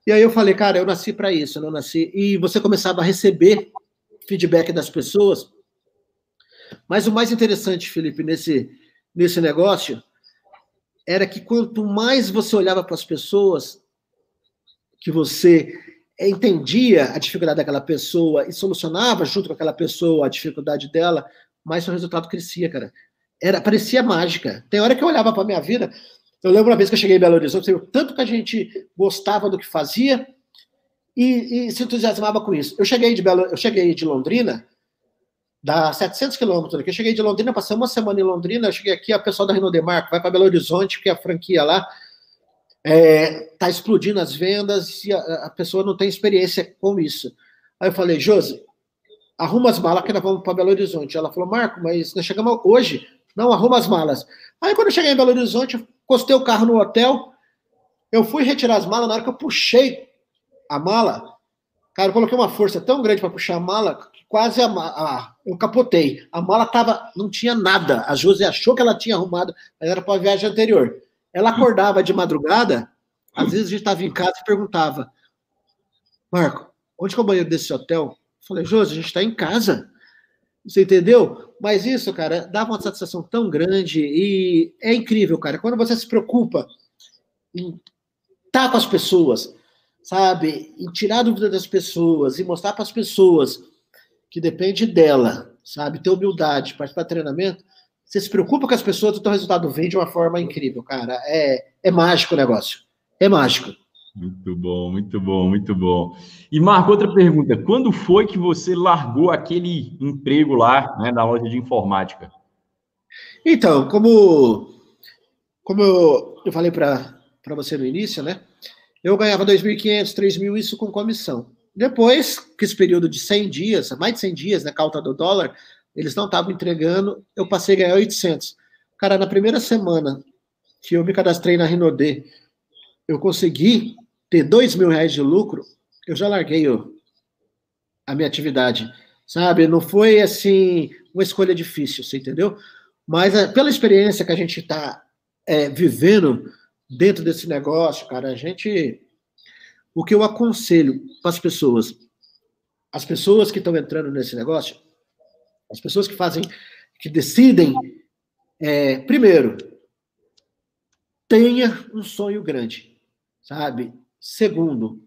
E aí eu falei, cara, eu nasci para isso, eu não nasci. E você começava a receber feedback das pessoas. Mas o mais interessante, Felipe, nesse, nesse negócio, era que quanto mais você olhava para as pessoas, que você entendia a dificuldade daquela pessoa e solucionava junto com aquela pessoa a dificuldade dela, mais o resultado crescia, cara. Era, parecia mágica. Tem hora que eu olhava para minha vida, eu lembro uma vez que eu cheguei em Belo Horizonte, tanto que a gente gostava do que fazia e, e se entusiasmava com isso. Eu cheguei de Belo, eu cheguei de Londrina, dá 700 quilômetros daqui. Eu cheguei de Londrina, passei uma semana em Londrina, eu cheguei aqui, a pessoal da Renault Demarco vai para Belo Horizonte, porque a franquia lá está é, explodindo as vendas e a, a, pessoa não tem experiência com isso. Aí eu falei, Josi, arruma as malas que nós vamos para Belo Horizonte. Ela falou, Marco, mas nós chegamos hoje. Não, arruma as malas. Aí quando eu cheguei em Belo Horizonte, eu encostei o carro no hotel, eu fui retirar as malas, na hora que eu puxei a mala, cara, eu coloquei uma força tão grande para puxar a mala que quase a, a, eu capotei. A mala tava, não tinha nada. A Josi achou que ela tinha arrumado, mas era para a viagem anterior. Ela acordava de madrugada, às vezes a gente estava em casa e perguntava: Marco, onde que é o banheiro desse hotel? Falei, Josi, a gente está em casa. Você entendeu? Mas isso, cara, dá uma satisfação tão grande e é incrível, cara. Quando você se preocupa em estar tá com as pessoas, sabe? Em tirar a dúvida das pessoas e mostrar para as pessoas que depende dela, sabe? Ter humildade, participar do treinamento. Você se preocupa com as pessoas, o teu resultado vem de uma forma incrível, cara. É, é mágico o negócio. É mágico. Muito bom, muito bom, muito bom. E Marco, outra pergunta: quando foi que você largou aquele emprego lá, né, na loja de informática? Então, como, como eu, eu falei para você no início, né? Eu ganhava 2.500, 3.000, isso com comissão. Depois, que esse período de 100 dias, mais de 100 dias, né, alta do dólar, eles não estavam entregando, eu passei a ganhar 800. Cara, na primeira semana que eu me cadastrei na Rinode, eu consegui ter 2 mil reais de lucro, eu já larguei o, a minha atividade, sabe? Não foi, assim, uma escolha difícil, você entendeu? Mas é, pela experiência que a gente está é, vivendo dentro desse negócio, cara, a gente... O que eu aconselho para as pessoas, as pessoas que estão entrando nesse negócio, as pessoas que fazem, que decidem, é, primeiro, tenha um sonho grande, sabe? Segundo,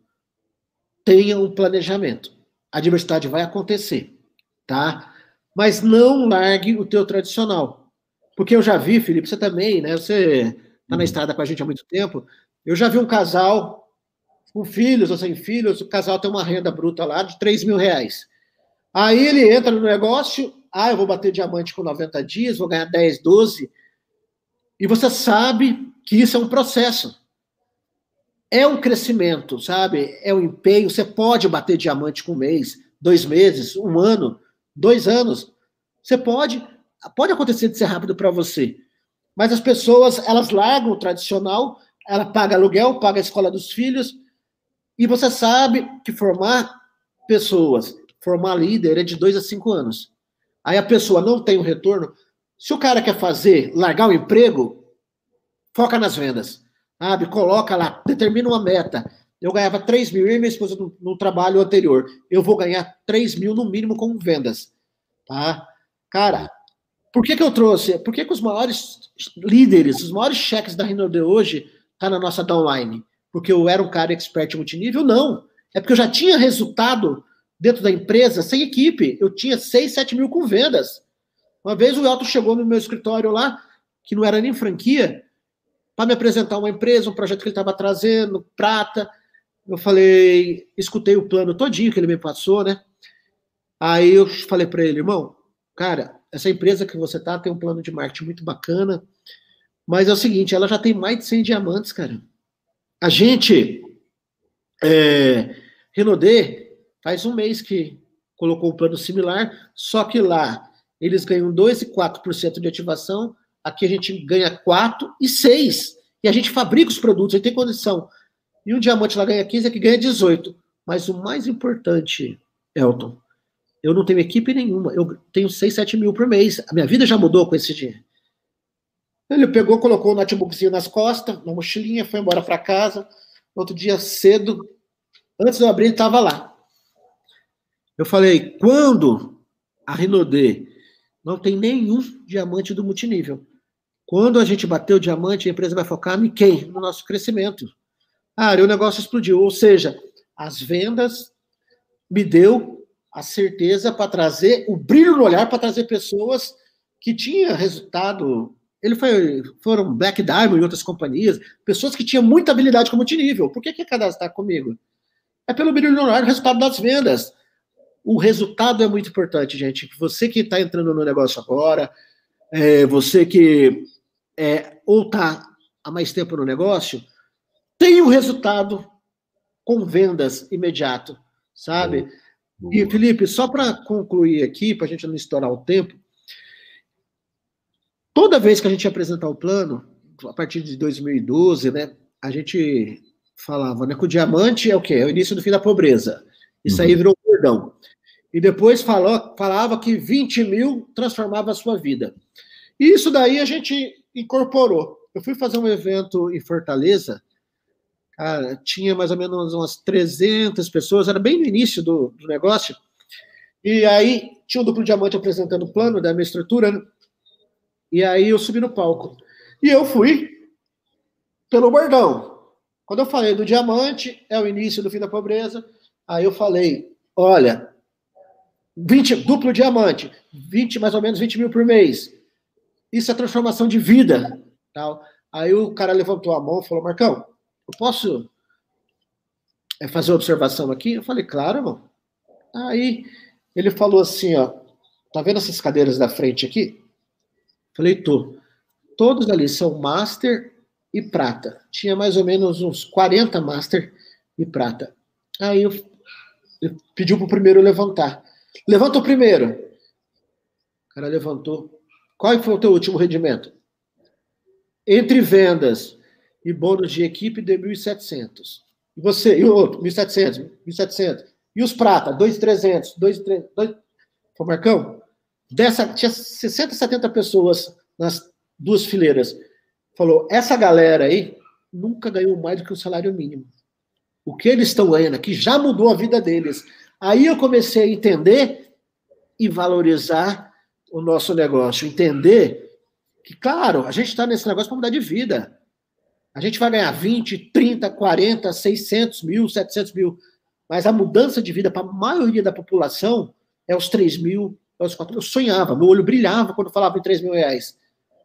tenha um planejamento. A diversidade vai acontecer, tá? Mas não largue o teu tradicional. Porque eu já vi, Felipe, você também, né? Você está na uhum. estrada com a gente há muito tempo. Eu já vi um casal com filhos ou sem filhos, o casal tem uma renda bruta lá de 3 mil reais. Aí ele entra no negócio, ah, eu vou bater diamante com 90 dias, vou ganhar 10, 12. E você sabe que isso é um processo. É um crescimento, sabe? É um empenho. Você pode bater diamante com um mês, dois meses, um ano, dois anos. Você pode. Pode acontecer de ser rápido para você. Mas as pessoas, elas largam o tradicional, ela paga aluguel, paga a escola dos filhos, e você sabe que formar pessoas formar líder é de dois a cinco anos. Aí a pessoa não tem o um retorno. Se o cara quer fazer, largar o emprego, foca nas vendas. Sabe? Coloca lá, determina uma meta. Eu ganhava 3 mil, e minha esposa no, no, trabalho anterior. Eu vou ganhar 3 mil no mínimo com vendas. Tá? Cara, por que, que eu trouxe? Por que, que os maiores líderes, os maiores cheques da Renault de hoje tá na nossa downline? Porque eu era um cara expert multinível? Não. É porque eu já tinha resultado dentro da empresa, sem equipe. Eu tinha 6, 7 mil com vendas. Uma vez o Elton chegou no meu escritório lá, que não era nem franquia, para me apresentar uma empresa, um projeto que ele estava trazendo, prata. Eu falei, escutei o plano todinho que ele me passou, né? Aí eu falei para ele, irmão, cara, essa empresa que você tá tem um plano de marketing muito bacana, mas é o seguinte, ela já tem mais de 100 diamantes, cara. A gente, é, Renaudet, faz um mês que colocou um plano similar, só que lá eles ganham 2 e 4% de ativação, aqui a gente ganha 4 e 6. E a gente fabrica os produtos, gente tem condição. E um diamante lá ganha 15, aqui ganha 18. Mas o mais importante, Elton, eu não tenho equipe nenhuma. Eu tenho 6, 7 mil por mês. A minha vida já mudou com esse dinheiro. Ele pegou, colocou o notebookzinho nas costas, na mochilinha, foi embora para casa. No outro dia cedo, antes de eu abrir, ele estava lá. Eu falei, quando a Renaudet não tem nenhum diamante do multinível. Quando a gente bater o diamante, a empresa vai focar em quem? No nosso crescimento. Ah, e o negócio explodiu. Ou seja, as vendas me deu a certeza para trazer o brilho no olhar para trazer pessoas que tinham resultado. Ele foi, foram Black Diamond e outras companhias, pessoas que tinham muita habilidade com multinível. Por que quer cadastrar comigo? É pelo brilho no olhar, o resultado das vendas. O resultado é muito importante, gente. Você que está entrando no negócio agora, é, você que é, ou está há mais tempo no negócio, tem o um resultado com vendas imediato, sabe? Boa. E, Felipe, só para concluir aqui, para a gente não estourar o tempo, toda vez que a gente apresentar o plano, a partir de 2012, né, a gente falava né, que o diamante é o quê? É o início do fim da pobreza. Isso uhum. aí virou cordão. E depois falou, falava que 20 mil transformava a sua vida. E isso daí a gente incorporou. Eu fui fazer um evento em Fortaleza, Cara, tinha mais ou menos umas 300 pessoas, era bem no início do, do negócio. E aí tinha um duplo diamante apresentando o plano da minha estrutura, né? e aí eu subi no palco. E eu fui pelo bordão. Quando eu falei do diamante, é o início do fim da pobreza, aí eu falei, olha, 20, duplo diamante, 20, mais ou menos 20 mil por mês. Isso é transformação de vida. Tal. Aí o cara levantou a mão e falou, Marcão, eu posso é, fazer uma observação aqui? Eu falei, claro, irmão. Aí ele falou assim, ó, tá vendo essas cadeiras da frente aqui? Falei, tô. Todos ali são master e prata. Tinha mais ou menos uns 40 master e prata. Aí eu, eu pediu pro primeiro levantar. Levanta o primeiro. O cara levantou. Qual foi o teu último rendimento? Entre vendas e bônus de equipe de 1.700. E você, e o outro, 1.700, 1.700. E os prata, 2.300, 2.300. Foi Marcão? Dessa, tinha 60, 70 pessoas nas duas fileiras. Falou, essa galera aí nunca ganhou mais do que o salário mínimo. O que eles estão ganhando aqui já mudou a vida deles. Aí eu comecei a entender e valorizar o nosso negócio. Entender que, claro, a gente está nesse negócio para mudar de vida. A gente vai ganhar 20, 30, 40, 600 mil, 700 mil. Mas a mudança de vida para a maioria da população é os 3 mil, é os 4 mil. Eu sonhava, meu olho brilhava quando falava em 3 mil reais.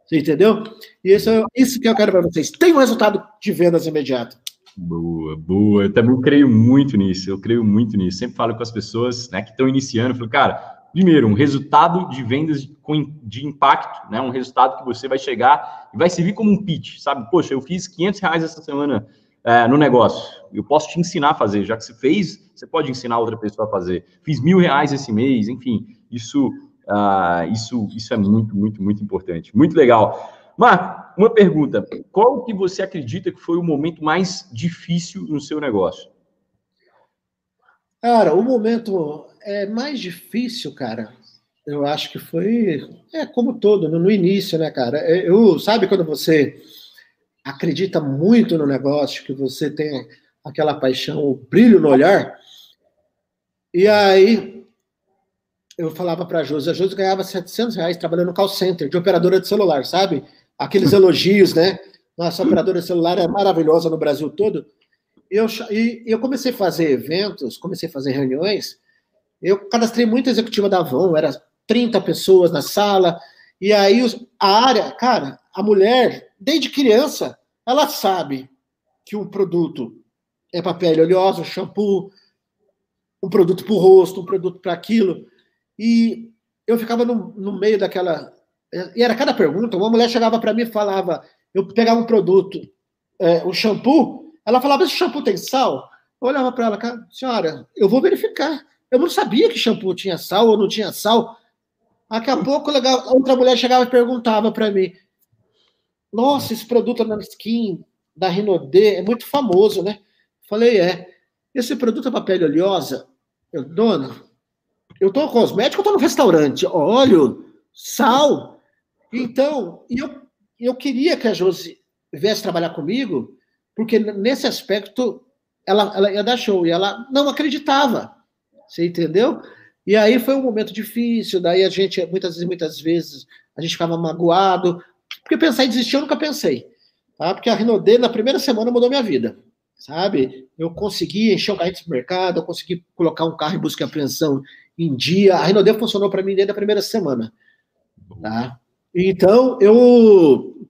Você entendeu? E isso, isso que eu quero para vocês. Tem um resultado de vendas imediato. Boa, boa. Eu também creio muito nisso. Eu creio muito nisso. Sempre falo com as pessoas né, que estão iniciando. Falo, cara, primeiro, um resultado de vendas de impacto, né? Um resultado que você vai chegar e vai servir como um pitch, sabe? Poxa, eu fiz 500 reais essa semana é, no negócio. Eu posso te ensinar a fazer. Já que você fez, você pode ensinar outra pessoa a fazer. Fiz mil reais esse mês, enfim. Isso, uh, isso, isso é muito, muito, muito importante. Muito legal. Marco, uma pergunta. Qual que você acredita que foi o momento mais difícil no seu negócio? Cara, o momento é mais difícil, cara. Eu acho que foi é como todo no, início, né, cara? É, eu sabe quando você acredita muito no negócio, que você tem aquela paixão, o brilho no olhar. E aí eu falava para a Josi, a Josi ganhava 700 reais trabalhando no call center de operadora de celular, sabe? Aqueles (laughs) elogios, né? Nossa, operadora de celular é maravilhosa no Brasil todo eu, e eu comecei a fazer eventos, comecei a fazer reuniões, eu cadastrei muita executiva da Avon, era 30 pessoas na sala, e aí a área, cara, a mulher, desde criança, ela sabe que um produto é oleosa, um shampoo, um produto para o rosto, um produto para aquilo. E eu ficava no, no meio daquela. E era cada pergunta. Uma mulher chegava para mim e falava: eu pegava um produto, é, um shampoo, ela falava: esse shampoo tem sal? Eu olhava para ela, senhora, eu vou verificar. Eu não sabia que shampoo tinha sal ou não tinha sal. Daqui a pouco, outra mulher chegava e perguntava para mim: Nossa, esse produto na skin da Rinodê é muito famoso, né? Falei: É. Esse produto é para pele oleosa? Eu, dona, eu tô cosmético, eu tô no restaurante. Óleo, sal. Então, eu, eu queria que a Josi viesse trabalhar comigo, porque nesse aspecto ela, ela ia dar show e ela não acreditava. Você entendeu? E aí foi um momento difícil, daí a gente, muitas vezes, muitas vezes, a gente ficava magoado, porque pensar em desistir eu nunca pensei, tá? Porque a Renaudê, na primeira semana, mudou minha vida, sabe? Eu consegui encher o carrinho do mercado, eu consegui colocar um carro em busca e apreensão em dia, a Renaudê funcionou para mim desde a primeira semana, tá? Então, eu...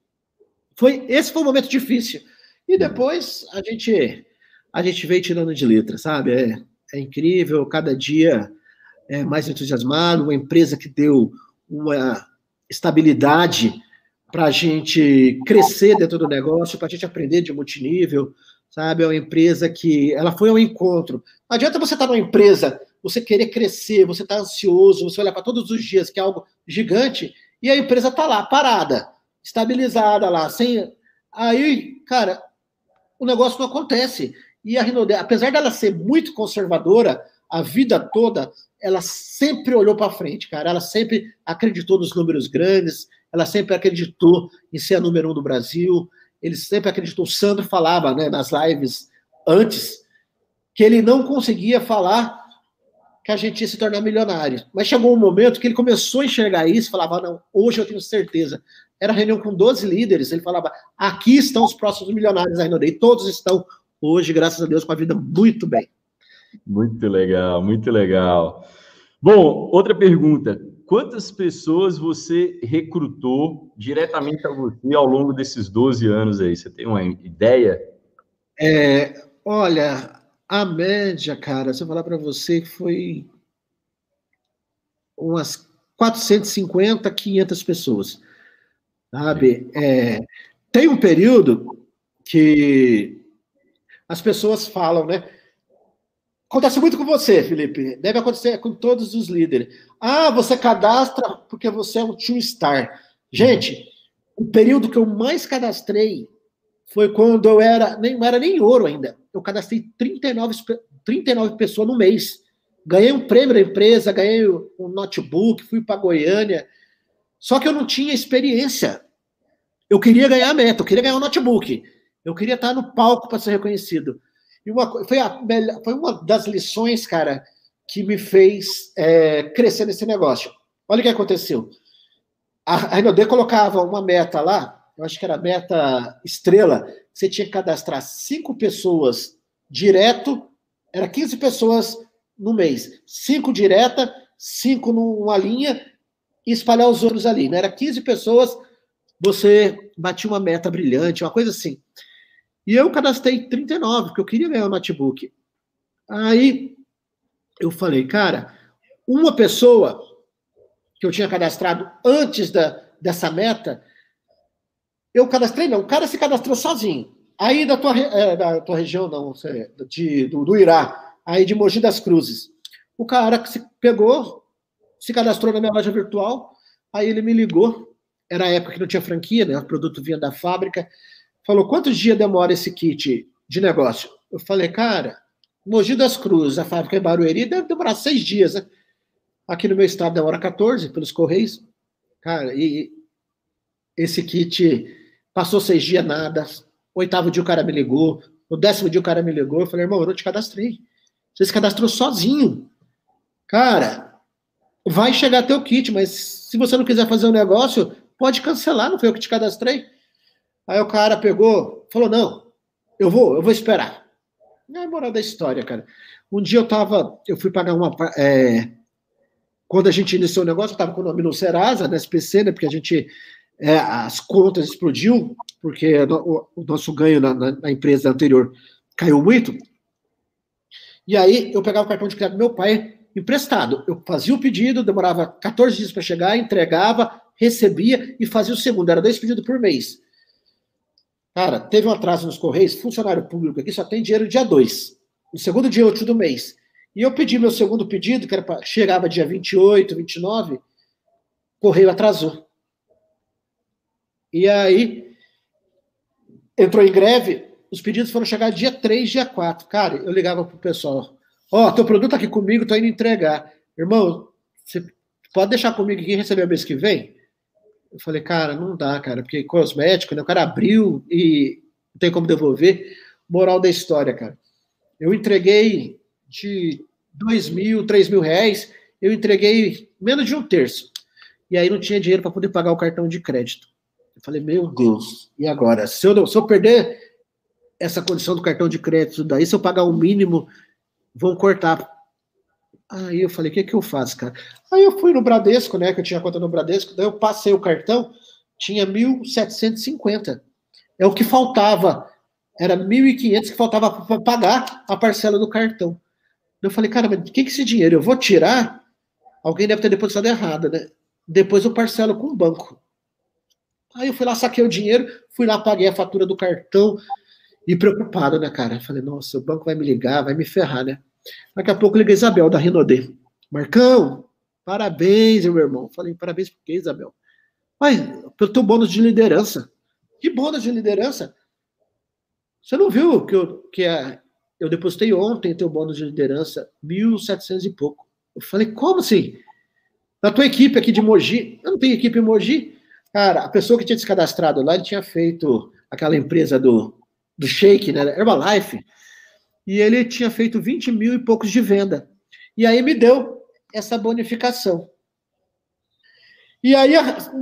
Foi, esse foi um momento difícil. E depois a gente a gente veio tirando de letra, sabe? É, é incrível, cada dia é, mais entusiasmado, uma empresa que deu uma estabilidade para a gente crescer dentro do negócio, para a gente aprender de multinível, sabe? É uma empresa que ela foi ao encontro. Não adianta você estar tá numa empresa, você querer crescer, você está ansioso, você olhar para todos os dias que é algo gigante e a empresa está lá parada, estabilizada lá, sem aí, cara, o negócio não acontece. E a Rinode, apesar dela ser muito conservadora, a vida toda, ela sempre olhou para frente, cara. Ela sempre acreditou nos números grandes, ela sempre acreditou em ser a número um do Brasil. Ele sempre acreditou. O Sandro falava né, nas lives antes que ele não conseguia falar que a gente ia se tornar milionário. Mas chegou um momento que ele começou a enxergar isso, falava: não, hoje eu tenho certeza. Era reunião com 12 líderes, ele falava: aqui estão os próximos milionários da e todos estão hoje, graças a Deus, com a vida muito bem. Muito legal, muito legal. Bom, outra pergunta. Quantas pessoas você recrutou diretamente a você ao longo desses 12 anos aí? Você tem uma ideia? É, olha, a média, cara, se eu falar para você, foi umas 450, 500 pessoas. Sabe? É, tem um período que as pessoas falam, né? Acontece muito com você, Felipe. Deve acontecer com todos os líderes. Ah, você cadastra porque você é um two star. Gente, o período que eu mais cadastrei foi quando eu era, nem era nem ouro ainda. Eu cadastrei 39, 39 pessoas no mês. Ganhei um prêmio da empresa, ganhei um notebook, fui para Goiânia. Só que eu não tinha experiência. Eu queria ganhar a meta, eu queria ganhar um notebook. Eu queria estar no palco para ser reconhecido. E uma, foi, a, foi uma das lições, cara, que me fez é, crescer nesse negócio. Olha o que aconteceu. A, a Renaudet colocava uma meta lá, eu acho que era meta estrela, você tinha que cadastrar cinco pessoas direto, era 15 pessoas no mês. Cinco direta, cinco numa linha e espalhar os outros ali. Né? Era 15 pessoas, você batia uma meta brilhante, uma coisa assim. E eu cadastrei 39, porque eu queria ganhar o um notebook. Aí eu falei, cara, uma pessoa que eu tinha cadastrado antes da, dessa meta, eu cadastrei, não, o cara se cadastrou sozinho. Aí da tua, é, da tua região, não, de, do, do Irá, aí de Mogi das Cruzes. O cara que se pegou, se cadastrou na minha loja virtual, aí ele me ligou, era a época que não tinha franquia, né? O produto vinha da fábrica falou: quantos dias demora esse kit de negócio? Eu falei, cara, Mogi das Cruzes, a fábrica em Barueri, deve demorar seis dias, né? Aqui no meu estado demora 14 pelos Correios. Cara, e esse kit passou seis dias, nada. Oitavo dia o cara me ligou. No décimo dia o cara me ligou. Eu falei, irmão, eu não te cadastrei. Você se cadastrou sozinho. Cara, vai chegar teu kit, mas se você não quiser fazer um negócio, pode cancelar, não foi eu que te cadastrei. Aí o cara pegou, falou: não, eu vou, eu vou esperar. É moral da história, cara. Um dia eu tava, eu fui pagar uma. É, quando a gente iniciou o negócio, eu tava com o nome no Serasa, na SPC, né? Porque a gente. É, as contas explodiu, porque o, o nosso ganho na, na, na, empresa anterior caiu muito. E aí eu pegava o cartão de crédito do meu pai emprestado. Eu fazia o pedido, demorava 14 dias para chegar, entregava, recebia e fazia o segundo. Era dois pedidos por mês. Cara, teve um atraso nos Correios, funcionário público aqui só tem dinheiro dia 2. No segundo dia útil do mês. E eu pedi meu segundo pedido, que era pra, chegava dia 28, 29, Correio atrasou. E aí, entrou em greve, os pedidos foram chegar dia 3, dia 4. Cara, eu ligava pro pessoal, ó, oh, teu produto tá aqui comigo, tô indo entregar. Irmão, você pode deixar comigo aqui e receber o mês que vem? Eu falei, cara, não dá, cara, porque cosmético, né? O cara abriu e não tem como devolver. Moral da história, cara. Eu entreguei de dois mil, três mil reais, eu entreguei menos de um terço. E aí não tinha dinheiro para poder pagar o cartão de crédito. Eu falei, meu Deus, e agora? Se eu, se eu perder essa condição do cartão de crédito daí, se eu pagar o mínimo, vão cortar. Aí eu falei, o que, que eu faço, cara? Aí eu fui no Bradesco, né? Que eu tinha conta no Bradesco, daí eu passei o cartão, tinha 1.750. É o que faltava. Era 1.500 que faltava para pagar a parcela do cartão. Eu falei, cara, mas o que, que esse dinheiro? Eu vou tirar? Alguém deve ter depositado errado, né? Depois eu parcelo com o banco. Aí eu fui lá, saquei o dinheiro, fui lá, paguei a fatura do cartão e preocupado, né, cara? falei, nossa, o banco vai me ligar, vai me ferrar, né? Daqui a pouco liguei Isabel, da Rinodê. Marcão, parabéns, meu irmão. Falei, parabéns por quê, Isabel? Mas, pelo teu bônus de liderança. Que bônus de liderança? Você não viu que, eu, que a, eu depositei ontem teu bônus de liderança, 1.700 e pouco. Eu falei, como assim? Na tua equipe aqui de Mogi, eu não tenho equipe em Mogi. Cara, a pessoa que tinha se cadastrado lá, ele tinha feito aquela empresa do, do Shake, né? Herbalife. E ele tinha feito 20 mil e poucos de venda. E aí me deu essa bonificação. E aí,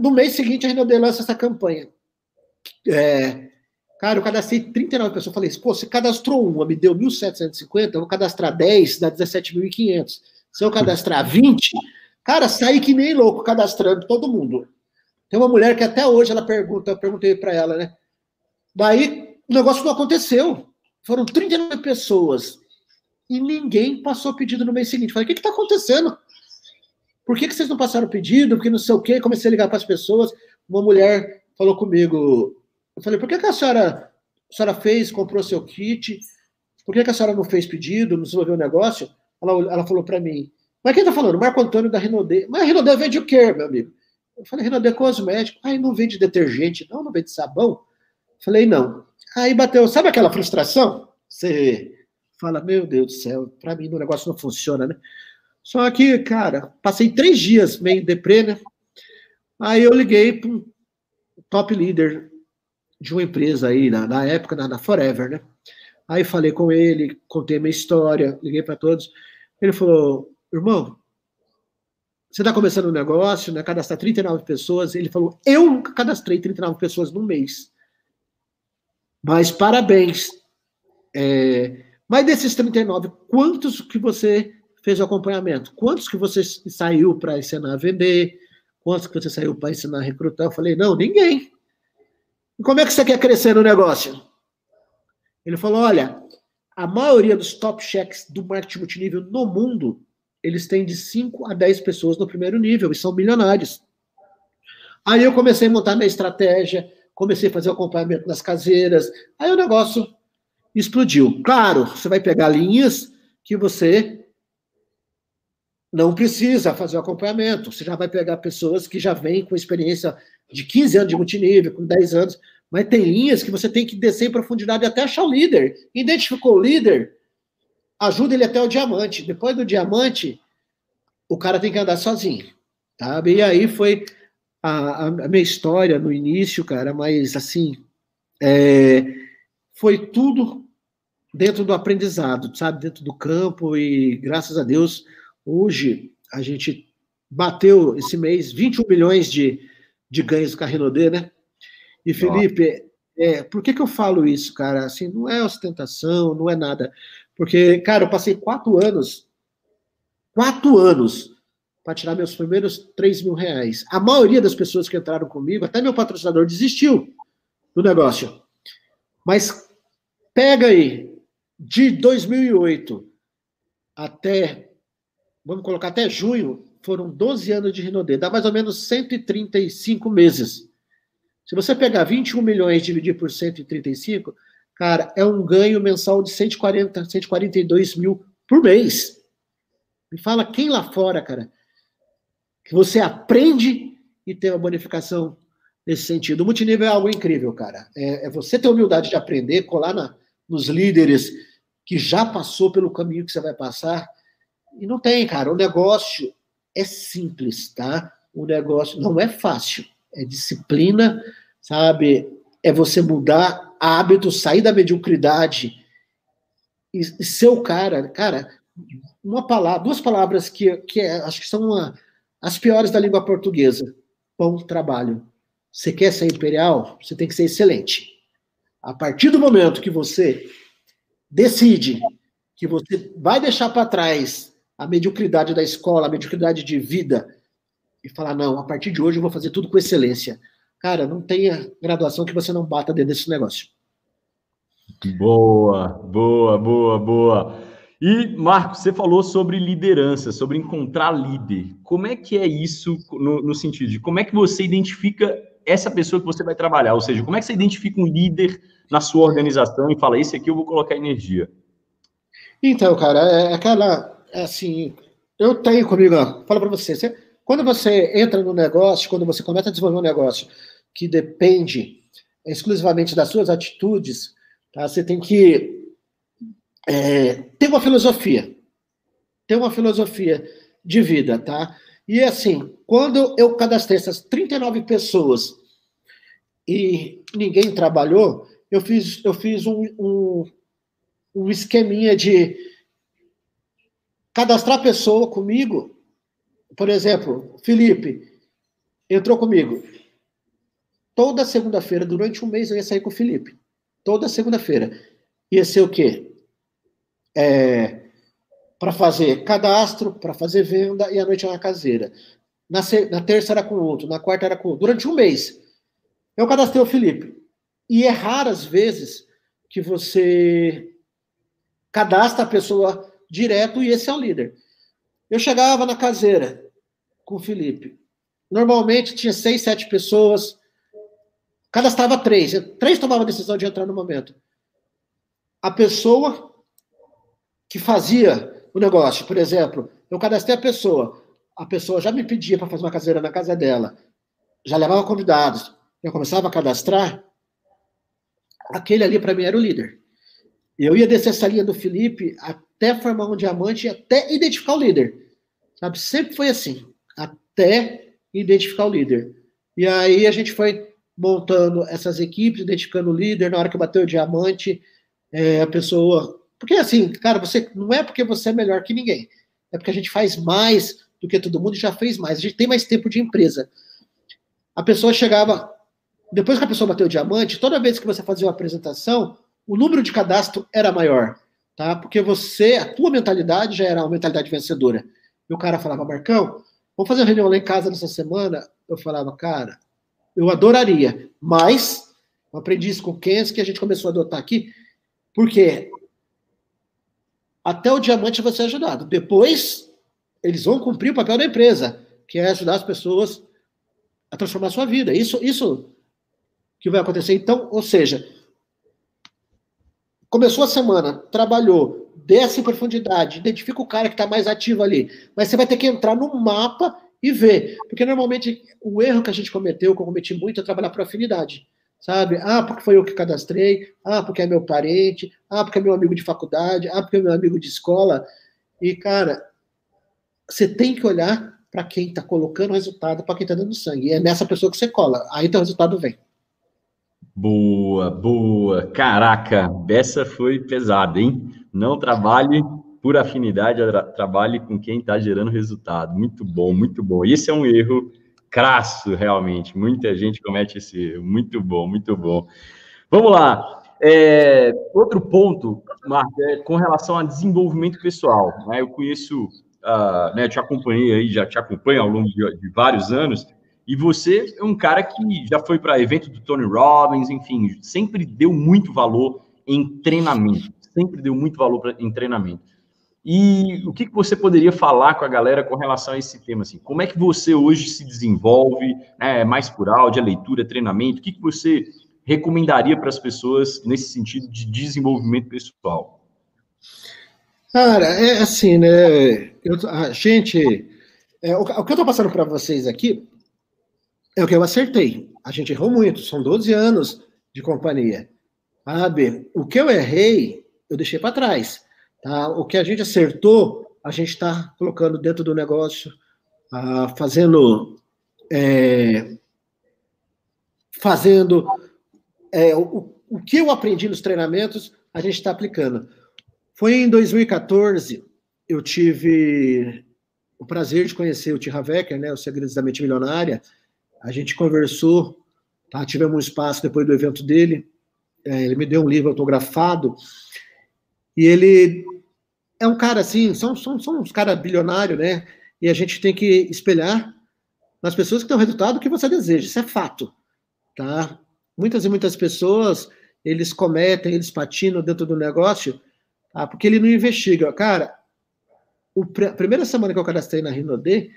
no mês seguinte, a Renaudet lança essa campanha. É, cara, eu cadastrei 39 pessoas. Falei, pô, você cadastrou uma, me deu 1.750, eu vou cadastrar 10, dá 17.500. Se eu cadastrar 20, cara, saí que nem louco cadastrando todo mundo. Tem uma mulher que até hoje ela pergunta, eu perguntei para ela, né? Daí o negócio não aconteceu. Foram 39 pessoas e ninguém passou pedido no mês seguinte. Falei, o que está acontecendo? Por que, que vocês não passaram pedido? Porque não sei o quê. Comecei a ligar para as pessoas. Uma mulher falou comigo. Eu falei, por que, que a senhora, a senhora fez, comprou seu kit? Por que, que a senhora não fez pedido, não desenvolveu o negócio? Ela, ela falou para mim, mas quem está falando? Marco Antônio da Renaudet. Mas a Renaudet vende o quê, meu amigo? Eu falei, Renaudet é cosmético. Aí não vende detergente, não, não vende sabão. Falei, não. Aí bateu, sabe aquela frustração? Você fala, meu Deus do céu, para mim o negócio não funciona, né? Só que, cara, passei três dias meio deprê, né? Aí eu liguei para um top leader de uma empresa aí, na, na época, na, na, Forever, né? Aí falei com ele, contei minha história, liguei para todos. Ele falou, irmão, você está começando um negócio, né? Cadastrar 39 pessoas. Ele falou, eu nunca cadastrei 39 pessoas no mês. Mas parabéns. É, mas desses 39, quantos que você fez o acompanhamento? Quantos que você saiu para ensinar a vender? Quantos que você saiu para ensinar a recrutar? Eu falei, não, ninguém. E como é que você quer crescer no negócio? Ele falou, olha, a maioria dos top checks do marketing multinível no mundo, eles têm de 5 a 10 pessoas no primeiro nível e são milionários. Aí eu comecei a montar minha estratégia, comecei a fazer o acompanhamento nas caseiras, aí o negócio explodiu. Claro, você vai pegar linhas que você não precisa fazer o acompanhamento. Você já vai pegar pessoas que já vêm com experiência de 15 anos de multinível, com 10 anos, mas tem linhas que você tem que descer em profundidade até achar o líder. Identificou o líder, ajuda ele até o diamante. Depois do diamante, o cara tem que andar sozinho. Sabe? E aí foi a, a, minha história no início, cara, mas assim, é, foi tudo dentro do aprendizado, sabe? Dentro do campo e graças a Deus, hoje a gente bateu esse mês 21 milhões de, de ganhos com a Renaudet, né? E Felipe, é, por que, que eu falo isso, cara? Assim, não é ostentação, não é nada. Porque, cara, eu passei quatro anos, quatro anos para tirar meus primeiros 3 mil reais. A maioria das pessoas que entraram comigo, até meu patrocinador, desistiu do negócio. Mas pega aí, de 2008 até vamos colocar até junho, foram 12 anos de Rinodê, dá mais ou menos 135 meses. Se você pegar 21 milhões e dividir por 135, cara, é um ganho mensal de 140, 142 mil por mês. Me fala quem lá fora, cara, que você aprende e tem uma bonificação nesse sentido. O multinível é algo incrível, cara. É, é você ter humildade de aprender, colar na, nos líderes que já passou pelo caminho que você vai passar. E não tem, cara. O negócio é simples, tá? O negócio não é fácil. É disciplina, sabe? É você mudar hábitos, sair da mediocridade e, e ser o cara. Cara, uma palavra, duas palavras que, que é, acho que são uma, as piores da língua portuguesa. Bom trabalho. Você quer ser imperial? Você tem que ser excelente. A partir do momento que você decide que você vai deixar para trás a mediocridade da escola, a mediocridade de vida, e falar, não, a partir de hoje eu vou fazer tudo com excelência. Cara, não tenha graduação que você não bata dentro desse negócio. Boa, boa, boa, boa. E, Marco, você falou sobre liderança, sobre encontrar líder. Como é que é isso no, no, sentido de como é que você identifica essa pessoa que você vai trabalhar? Ou seja, como é que você identifica um líder na sua organização e fala, esse aqui eu vou colocar energia? Então, cara, é aquela, é assim, eu tenho comigo, fala para você, você, quando você entra no negócio, quando você começa a desenvolver um negócio que depende exclusivamente das suas atitudes, tá? você tem que é, ter uma filosofia, ter uma filosofia de vida, tá? E assim, quando eu cadastrei essas 39 pessoas e ninguém trabalhou, eu fiz, eu fiz um, um, um esqueminha de cadastrar pessoa comigo. Por exemplo, Felipe entrou comigo. Toda segunda-feira, durante um mês, eu ia sair com o Felipe. Toda segunda-feira. Ia ser o quê? É, para fazer cadastro, para fazer venda e à noite era caseira. Na, na terça era com outro, na quarta era com outro. Durante um mês. Eu cadastrei o Felipe. E é raras vezes que você cadastra a pessoa direto e esse é o líder. Eu chegava na caseira com o Felipe. Normalmente tinha seis, sete pessoas. Cadastrava três. Três tomavam a decisão de entrar no momento. A pessoa que fazia o negócio, por exemplo, eu cadastrei a pessoa. A pessoa já me pedia para fazer uma caseira na casa dela. Já levava convidados. Eu começava a cadastrar aquele ali para mim era o líder. Eu ia descer essa linha do Felipe até formar um diamante, até identificar o líder. Sabe? Sempre foi assim, até identificar o líder. E aí a gente foi montando essas equipes, identificando o líder. Na hora que bateu o diamante, é, a pessoa. Porque assim, cara, você não é porque você é melhor que ninguém, é porque a gente faz mais do que todo mundo e já fez mais. A gente tem mais tempo de empresa. A pessoa chegava, depois que a pessoa bateu o diamante, toda vez que você fazia uma apresentação, o número de cadastro era maior, tá? Porque você, a tua mentalidade já era uma mentalidade vencedora. E o cara falava, Marcão, vamos fazer uma reunião lá em casa nessa semana? Eu falava, cara, eu adoraria, mas eu aprendi isso com o Kens, que a gente começou a adotar aqui, porque até o diamante vai ser ajudado. Depois, eles vão cumprir o papel da empresa, que é ajudar as pessoas a transformar a sua vida. Isso, isso que vai acontecer. Então, ou seja, começou a semana, trabalhou, desce em profundidade, identifica o cara que está mais ativo ali. Mas você vai ter que entrar no mapa e ver. Porque normalmente o erro que a gente cometeu, que eu cometi muito, é trabalhar por afinidade. Sabe? Ah, porque foi eu que cadastrei. Ah, porque é meu parente. Ah, porque é meu amigo de faculdade. Ah, porque é meu amigo de escola. E, cara, você tem que olhar para quem está colocando o resultado, para quem está dando sangue. E é nessa pessoa que você cola. Aí o resultado vem. Boa, boa. Caraca, essa foi pesada, hein? Não trabalhe por afinidade, trabalhe com quem está gerando resultado. Muito bom, muito bom. Esse é um erro crasso, realmente. Muita gente comete esse erro. Muito bom, muito bom. Vamos lá. É, outro ponto, Marco, é com relação a desenvolvimento pessoal. Né? Eu conheço, uh, né, te acompanhei aí, já te acompanho ao longo de, de vários anos, e você é um cara que já foi para evento do Tony Robbins, enfim, sempre deu muito valor em treinamento, sempre deu muito valor pra, em treinamento. E o que, que você poderia falar com a galera com relação a esse tema? Assim? Como é que você hoje se desenvolve, né, mais por áudio, leitura, treinamento? O que, que você recomendaria para as pessoas nesse sentido de desenvolvimento pessoal? Cara, é assim, né? Eu, a gente. É, o, o, que eu estou passando para vocês aqui é o que eu acertei. A gente errou muito, são 12 anos de companhia. Sabe? O que eu errei, eu deixei para trás. Tá? O que a gente acertou, a gente está colocando dentro do negócio, ah, fazendo. É, fazendo. É, o, o que eu aprendi nos treinamentos, a gente está aplicando. Foi em 2014, eu tive o prazer de conhecer o Tira Wecker, né, o Segredos da Mente Milionária. A gente conversou, tá? tivemos um espaço depois do evento dele. É, ele me deu um livro autografado. E ele é um cara assim, são, são, são uns caras bilionários, né? E a gente tem que espelhar nas pessoas que têm o resultado que você deseja, isso é fato, tá? Muitas e muitas pessoas, eles cometem, eles patinam dentro do negócio, tá? porque ele não investiga. Cara, a primeira semana que eu cadastrei na Rinode,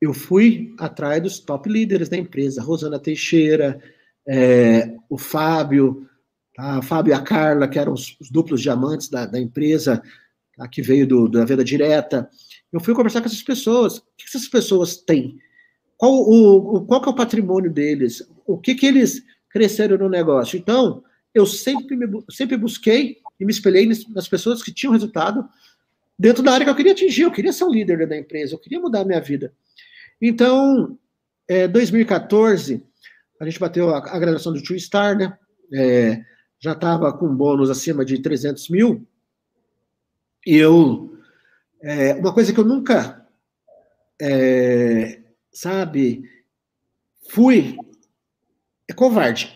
eu fui atrás dos top líderes da empresa, Rosana Teixeira, é, o Fábio, tá? Fábio e a Carla, que eram os, os duplos diamantes da, da empresa, tá? que veio do, da venda direta. Eu fui conversar com essas pessoas. O que essas pessoas têm? Qual, o, o, qual é o patrimônio deles? O que, que eles cresceram no negócio? Então, eu sempre, me, sempre busquei e me espelhei nas pessoas que tinham resultado dentro da área que eu queria atingir. Eu queria ser um líder da empresa, eu queria mudar a minha vida. Então, é, 2014, a gente bateu a, a graduação do Two Star, né? É, já estava com bônus acima de 300 mil. Eu. É, uma coisa que eu nunca. É, sabe. Fui. É covarde.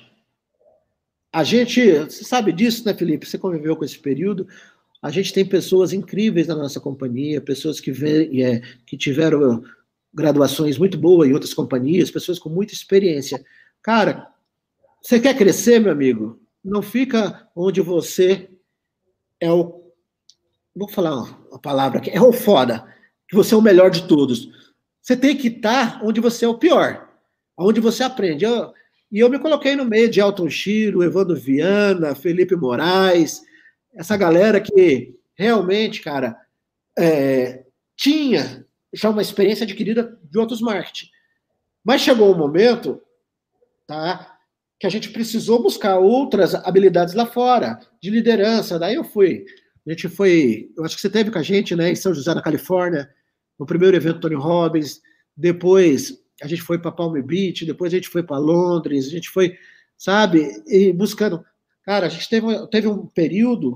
A gente. Você sabe disso, né, Felipe? Você conviveu com esse período. A gente tem pessoas incríveis na nossa companhia, pessoas que, vem, é, que tiveram graduações muito boas em outras companhias, pessoas com muita experiência. Cara, você quer crescer, meu amigo? Não fica onde você é o vou falar uma palavra aqui, é o foda, que você é o melhor de todos. Você tem que estar onde você é o pior, onde você aprende. Eu, e eu me coloquei no meio de Elton Chiro, Evandro Viana, Felipe Moraes, essa galera que realmente, cara, é, tinha já uma experiência adquirida de outros marketing. Mas chegou um momento, tá, que a gente precisou buscar outras habilidades lá fora, de liderança. Daí eu fui a gente foi, eu acho que você teve com a gente, né, em São José, na Califórnia, no primeiro evento Tony Robbins. Depois a gente foi para Palm Beach, depois a gente foi para Londres, a gente foi, sabe, e buscando. Cara, a gente teve, teve um período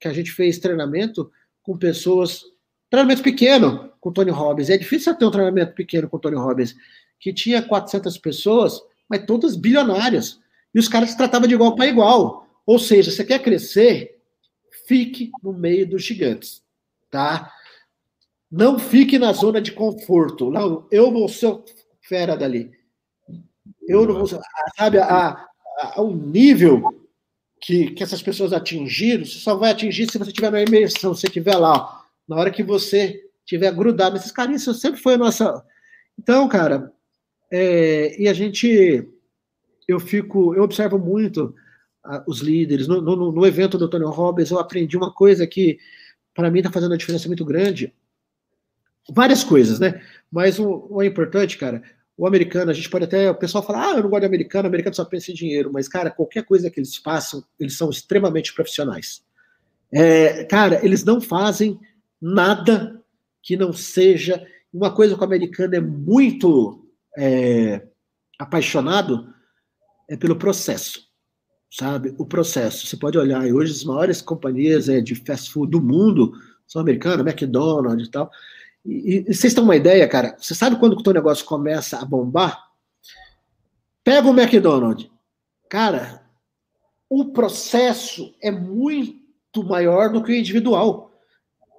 que a gente fez treinamento com pessoas, treinamento pequeno com Tony Robbins. É difícil ter um treinamento pequeno com Tony Robbins, que tinha 400 pessoas, mas todas bilionárias. E os caras se tratavam de igual para igual. Ou seja, você quer crescer, fique no meio dos gigantes, tá? Não fique na zona de conforto. Não, eu vou ser fera dali. Eu não vou ser, sabe, a, a, o nível que, que essas pessoas atingiram, você só vai atingir se você estiver na imersão, se estiver lá, ó, na hora que você estiver grudado nesses carinhos, isso sempre foi a nossa. Então, cara, é, e a gente, eu fico, eu observo muito os líderes. No, no, no, evento do Tony Robbins, eu aprendi uma coisa que, para mim, está fazendo uma diferença muito grande. Várias coisas, né? Mas o, o importante, cara, o americano, a gente pode até. O pessoal fala, ah, eu não gosto de americano, o americano só pensa em dinheiro. Mas, cara, qualquer coisa que eles façam, eles são extremamente profissionais. É, cara, eles não fazem nada que não seja. Uma coisa que o americano é muito é, apaixonado é pelo processo sabe? O processo. Você pode olhar, e hoje as maiores companhias é, de fast food do mundo são americanas, McDonald's e tal. E, e vocês têm uma ideia, cara? Você sabe quando o teu negócio começa a bombar? Pega o McDonald's. Cara, o processo é muito maior do que o individual.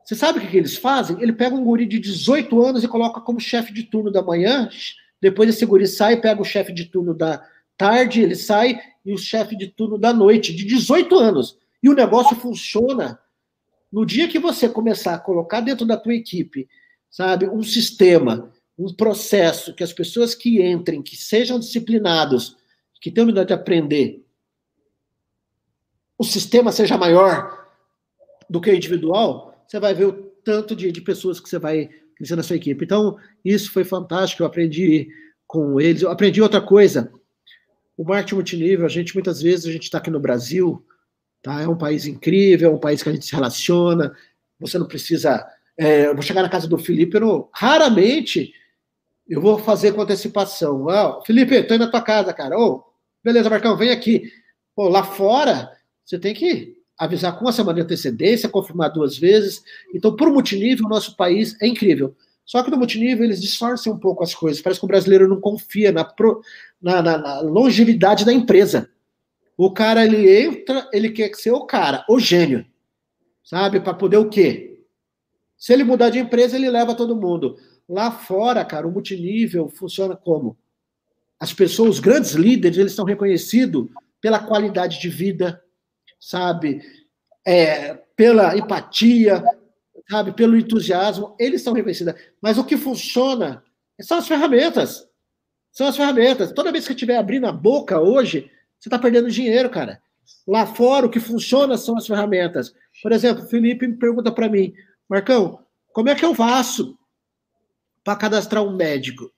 Você sabe o que, que eles fazem? Ele pega um guri de 18 anos e coloca como chefe de turno da manhã, depois esse guri sai, pega o chefe de turno da tarde, ele sai e o chefe de turno da noite, de 18 anos. E o negócio funciona No dia que você começar a colocar dentro da tua equipe, sabe, um sistema, um processo que as pessoas que entrem, que sejam disciplinados, que tenham humildade de aprender, o sistema seja maior do que o individual, você vai ver o tanto de, de pessoas que você vai crescer na sua equipe. Então, isso foi fantástico, eu aprendi com eles. Eu aprendi outra coisa. O marketing multinível, a gente muitas vezes a gente está aqui no Brasil, tá? É um país incrível, é um país que a gente se relaciona. Você não precisa. É, eu vou chegar na casa do Felipe, eu não, raramente eu vou fazer com antecipação. Ah, Felipe, estou indo na tua casa, cara. Oh, beleza, Marcão, vem aqui. Pô, lá fora, você tem que avisar com uma semana de antecedência, confirmar duas vezes. Então, por multinível, o nosso país é incrível. Só que no multinível eles distorcem um pouco as coisas. Parece que o brasileiro não confia na, pro, na, na, na longevidade da empresa. O cara, ele entra, ele quer ser o cara, o gênio. Sabe? Para poder o quê? Se ele mudar de empresa, ele leva todo mundo. Lá fora, cara, o multinível funciona como? As pessoas, os grandes líderes, eles são reconhecidos pela qualidade de vida, sabe? É, pela empatia, sabe? Pelo entusiasmo, eles são reconhecidos. Mas o que funciona são as ferramentas. São as ferramentas. Toda vez que estiver abrindo a boca hoje, você está perdendo dinheiro, cara. Lá fora, o que funciona são as ferramentas. Por exemplo, o Felipe me pergunta para mim, Marcão, como é que eu faço para cadastrar um médico?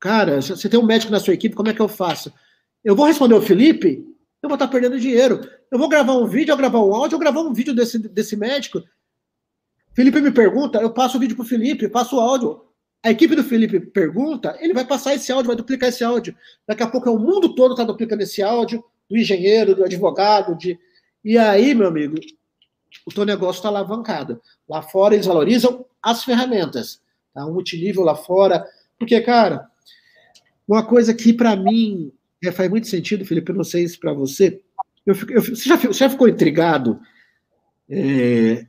Cara, você tem um médico na sua equipe, como é que eu faço? Eu vou responder o Felipe eu vou estar perdendo dinheiro. Eu vou gravar um vídeo, eu gravar um áudio, eu gravar um vídeo desse, desse médico. Felipe me pergunta, eu passo o vídeo para o Felipe, passo o áudio. A equipe do Felipe pergunta, ele vai passar esse áudio, vai duplicar esse áudio. Daqui a pouco é o mundo todo está duplicando esse áudio, do engenheiro, do advogado, de. E aí, meu amigo, o teu negócio está alavancado. Lá fora eles valorizam as ferramentas. Tá? Um multinível lá fora. Porque, cara, uma coisa que para mim é, faz muito sentido, Felipe, eu não sei se para você. Eu, eu, você, já, você, já, ficou intrigado é,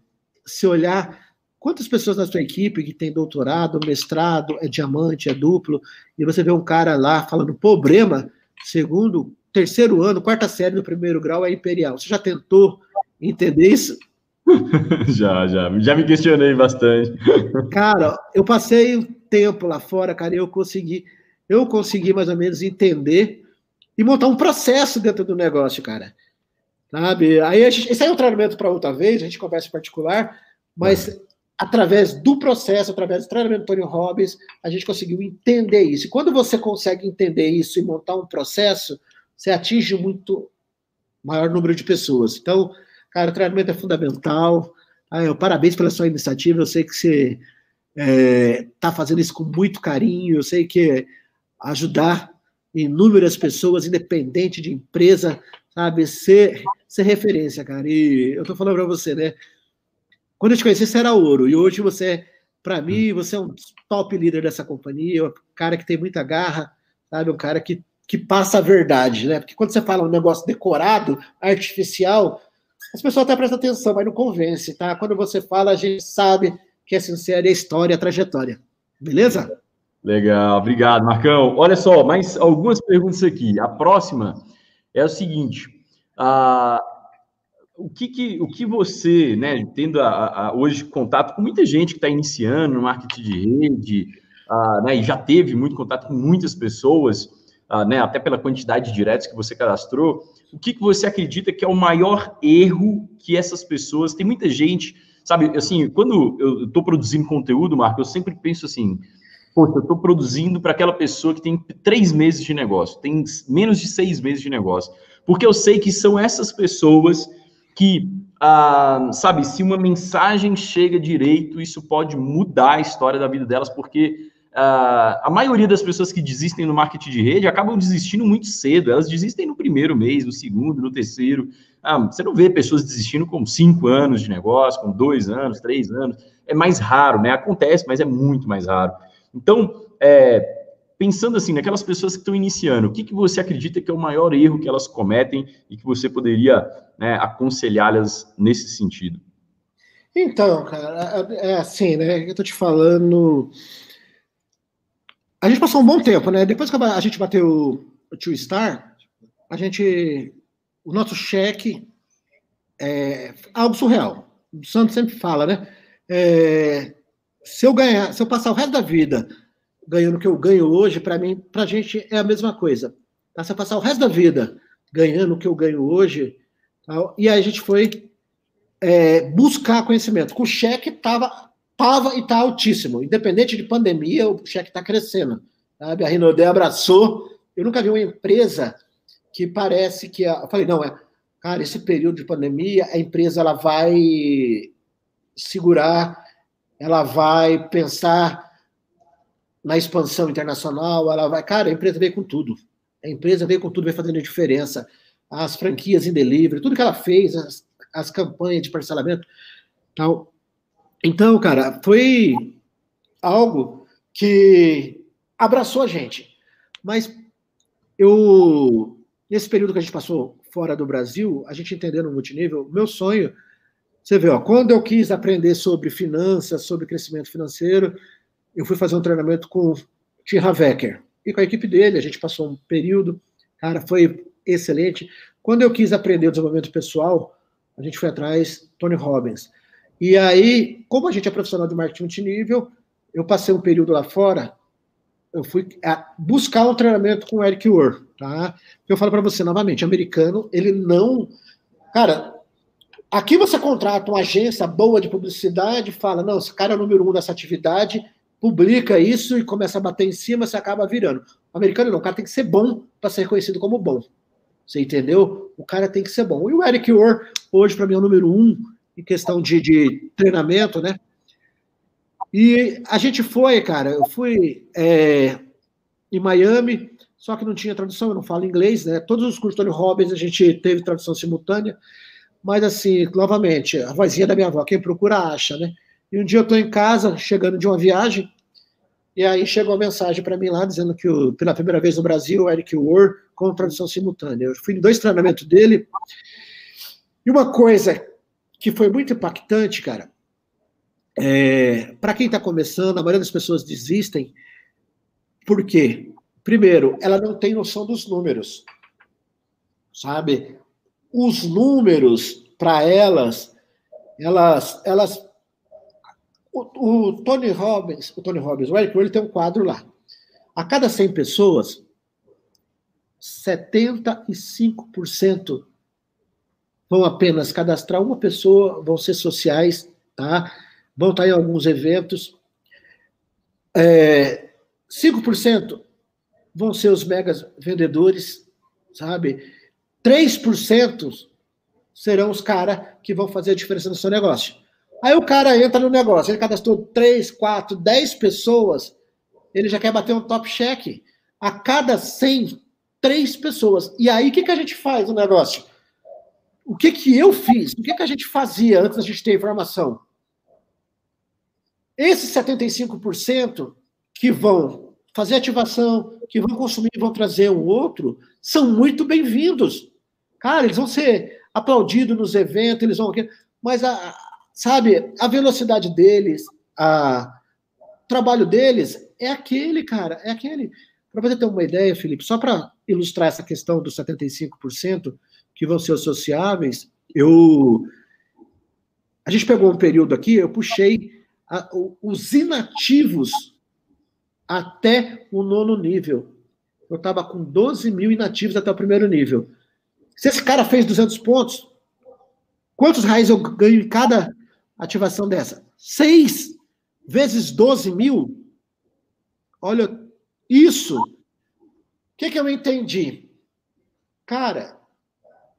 se olhar quantas pessoas na sua equipe que tem doutorado, mestrado, é diamante, é duplo, e você vê um cara lá falando problema, segundo, terceiro ano, quarta série do primeiro grau é imperial. Você já tentou entender isso? (laughs) já, já. Já me questionei bastante. (laughs) Cara, eu passei um tempo lá fora, cara, e eu consegui, eu consegui mais ou menos entender e montar um processo dentro do negócio, cara. Sabe? Aí gente, esse aí é um treinamento para outra vez, a gente conversa em particular, mas é. Através do processo, através do treinamento do Tony Robbins, a gente conseguiu entender isso. E quando você consegue entender isso e montar um processo, você atinge muito maior número de pessoas. Então, cara, o treinamento é fundamental. Ah, eu, parabéns pela sua iniciativa. Eu sei que você está é, tá fazendo isso com muito carinho. Eu sei que ajudar inúmeras pessoas, independente de empresa, sabe? Ser, ser referência, cara. E eu tô falando para você, né? Quando eu te conheci, você era ouro. E hoje você, para mim, você é um top líder dessa companhia, um cara que tem muita garra, sabe? Um cara que, que passa a verdade, né? Porque quando você fala um negócio decorado, artificial, as pessoas até prestam atenção, mas não convence, tá? Quando você fala, a gente sabe que é sincero é a história, a trajetória. Beleza? Legal, obrigado, Marcão. Olha só, mais algumas perguntas aqui. A próxima é o seguinte: uh, o, que, que, o que você, né, tendo a, a, hoje contato com muita gente que está iniciando no marketing de rede, uh, né, e já teve muito contato com muitas pessoas, uh, né, até pela quantidade de diretos que você cadastrou, o que, que você acredita que é o maior erro que essas pessoas. Tem muita gente, sabe, assim, quando eu estou produzindo conteúdo, Marco, eu sempre penso assim poxa, eu estou produzindo para aquela pessoa que tem três meses de negócio, tem menos de seis meses de negócio. Porque eu sei que são essas pessoas que, ah, sabe, se uma mensagem chega direito, isso pode mudar a história da vida delas, porque ah, a maioria das pessoas que desistem no marketing de rede acabam desistindo muito cedo. Elas desistem no primeiro mês, no segundo, no terceiro. Ah, você não vê pessoas desistindo com cinco anos de negócio, com dois anos, três anos. É mais raro, né? Acontece, mas é muito mais raro. Então, é, pensando assim, naquelas pessoas que estão iniciando, o que, que você acredita que é o maior erro que elas cometem e que você poderia né, aconselhá-las nesse sentido? Então, cara, é, é assim, né? Eu tô te falando. A gente passou um bom tempo, né? Depois que a gente bateu o Two Star, a gente. O nosso cheque é algo surreal. o Santos sempre fala, né? É, se eu ganhar, se eu passar o resto da vida ganhando o que eu ganho hoje, para mim, para a gente é a mesma coisa. Tá? Eu passar o resto da vida ganhando o que eu ganho hoje, tá? e aí a gente foi é, buscar conhecimento. O cheque estava tava e está altíssimo. Independente de pandemia, o cheque está crescendo. Sabe? A Rinode abraçou. Eu nunca vi uma empresa que parece que. A... Eu falei, não, é. Cara, esse período de pandemia, a empresa ela vai segurar, ela vai pensar na expansão internacional, ela vai. Cara, a empresa veio com tudo. A empresa veio com tudo, veio fazendo diferença. As franquias em delivery, tudo que ela fez, as, as campanhas de parcelamento. Tal. Então, cara, foi algo que abraçou a gente. Mas eu, nesse período que a gente passou fora do Brasil, a gente entendendo multinível, meu sonho, você vê, ó, quando eu quis aprender sobre finanças, sobre crescimento financeiro, eu fui fazer um treinamento com o Tim Havecker. E com a equipe dele, a gente passou um período, cara, foi excelente. Quando eu quis aprender o desenvolvimento pessoal, a gente foi atrás Tony Robbins. E aí, como a gente é profissional de marketing multinível, eu passei um período lá fora, eu fui buscar um treinamento com o Eric Ur, tá? Eu falo para você novamente, americano, ele não, cara, aqui você contrata uma agência boa de publicidade, fala, não, esse cara é o número um dessa atividade, publica isso e começa a bater em cima, você acaba virando. O americano não, o cara tem que ser bom para ser reconhecido como bom. Você entendeu? O cara tem que ser bom. E o Eric Ur, hoje, para mim, é o número um em questão de, de treinamento, né? E a gente foi, cara, eu fui é, em Miami, só que não tinha tradução, eu não falo inglês, né? Todos os cursos Tony Robbins a gente teve tradução simultânea, mas assim, novamente, a vozinha da minha avó, quem procura acha, né? E um dia eu estou em casa, chegando de uma viagem, e aí chegou uma mensagem para mim lá dizendo que pela primeira vez no Brasil, o Eric Ward com tradução simultânea. Eu fui em dois treinamentos dele. E uma coisa que foi muito impactante, cara, é, para quem está começando, a maioria das pessoas desistem. Por quê? Primeiro, ela não tem noção dos números. Sabe? Os números, para elas, elas, elas o, o, Tony Robbins, o Tony Robbins, o Eric ele tem um quadro lá. A cada 100 pessoas, 75% vão apenas cadastrar uma pessoa, vão ser sociais, tá? Vão estar em alguns eventos. É, 5% vão ser os megas vendedores, sabe? 3% serão os caras que vão fazer a diferença no seu negócio. Aí o cara entra no negócio, ele cadastrou 3, 4, 10 pessoas, ele já quer bater um top check. A cada 100, 3 pessoas. E aí o que, que a gente faz no negócio? O que, que eu fiz? O que, que a gente fazia antes da gente ter informação? Esses 75% que vão fazer ativação, que vão consumir e vão trazer um outro, são muito bem-vindos. Cara, eles vão ser aplaudidos nos eventos, eles vão. Mas a, Sabe, a velocidade deles, a, o trabalho deles é aquele, cara, é aquele. Para você ter uma ideia, Felipe, só para ilustrar essa questão dos 75% que vão ser associáveis, eu. A gente pegou um período aqui, eu puxei a, os inativos até o nono nível. Eu estava com 12 mil inativos até o primeiro nível. Se esse cara fez 200 pontos, quantos reais eu ganho em cada ativação dessa? 6 vezes 12 mil. Olha, isso. O que, que eu entendi? Cara,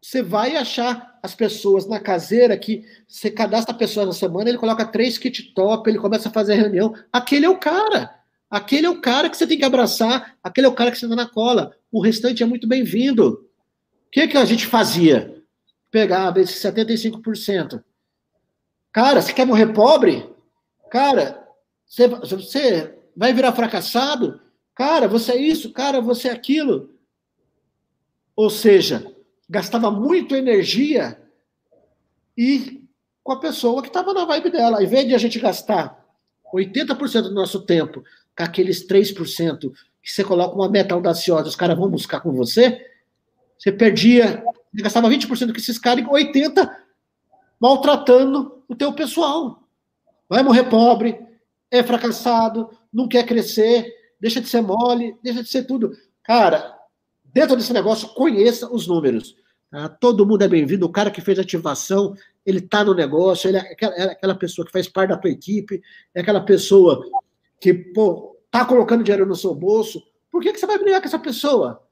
você vai achar as pessoas na caseira que você cadastra a pessoa na semana, ele coloca três kit top, ele começa a fazer reunião. Aquele é o cara. Aquele é o cara que você tem que abraçar, aquele é o cara que você dá na cola. O restante é muito bem-vindo. O que, que a gente fazia? Pegava esses 75%, Cara, você quer morrer pobre? Cara, você, você vai virar fracassado? Cara, você é isso, cara, você é aquilo. Ou seja, gastava muito energia e com a pessoa que estava na vibe dela. Ao invés de a gente gastar 80% do nosso tempo com aqueles 3% que você coloca uma meta audaciosa, os caras vão buscar com você, você perdia, você gastava 20% com esses caras e 80% maltratando o teu pessoal. Vai morrer pobre, é fracassado, não quer crescer, deixa de ser mole, deixa de ser tudo. Cara, dentro desse negócio, conheça os números. Tá? Todo mundo é bem-vindo. O cara que fez ativação, ele está no negócio, ele é aquela, é aquela, pessoa que faz parte da tua equipe, é aquela pessoa que, pô, tá colocando dinheiro no seu bolso. Por que, que você vai brigar com essa pessoa?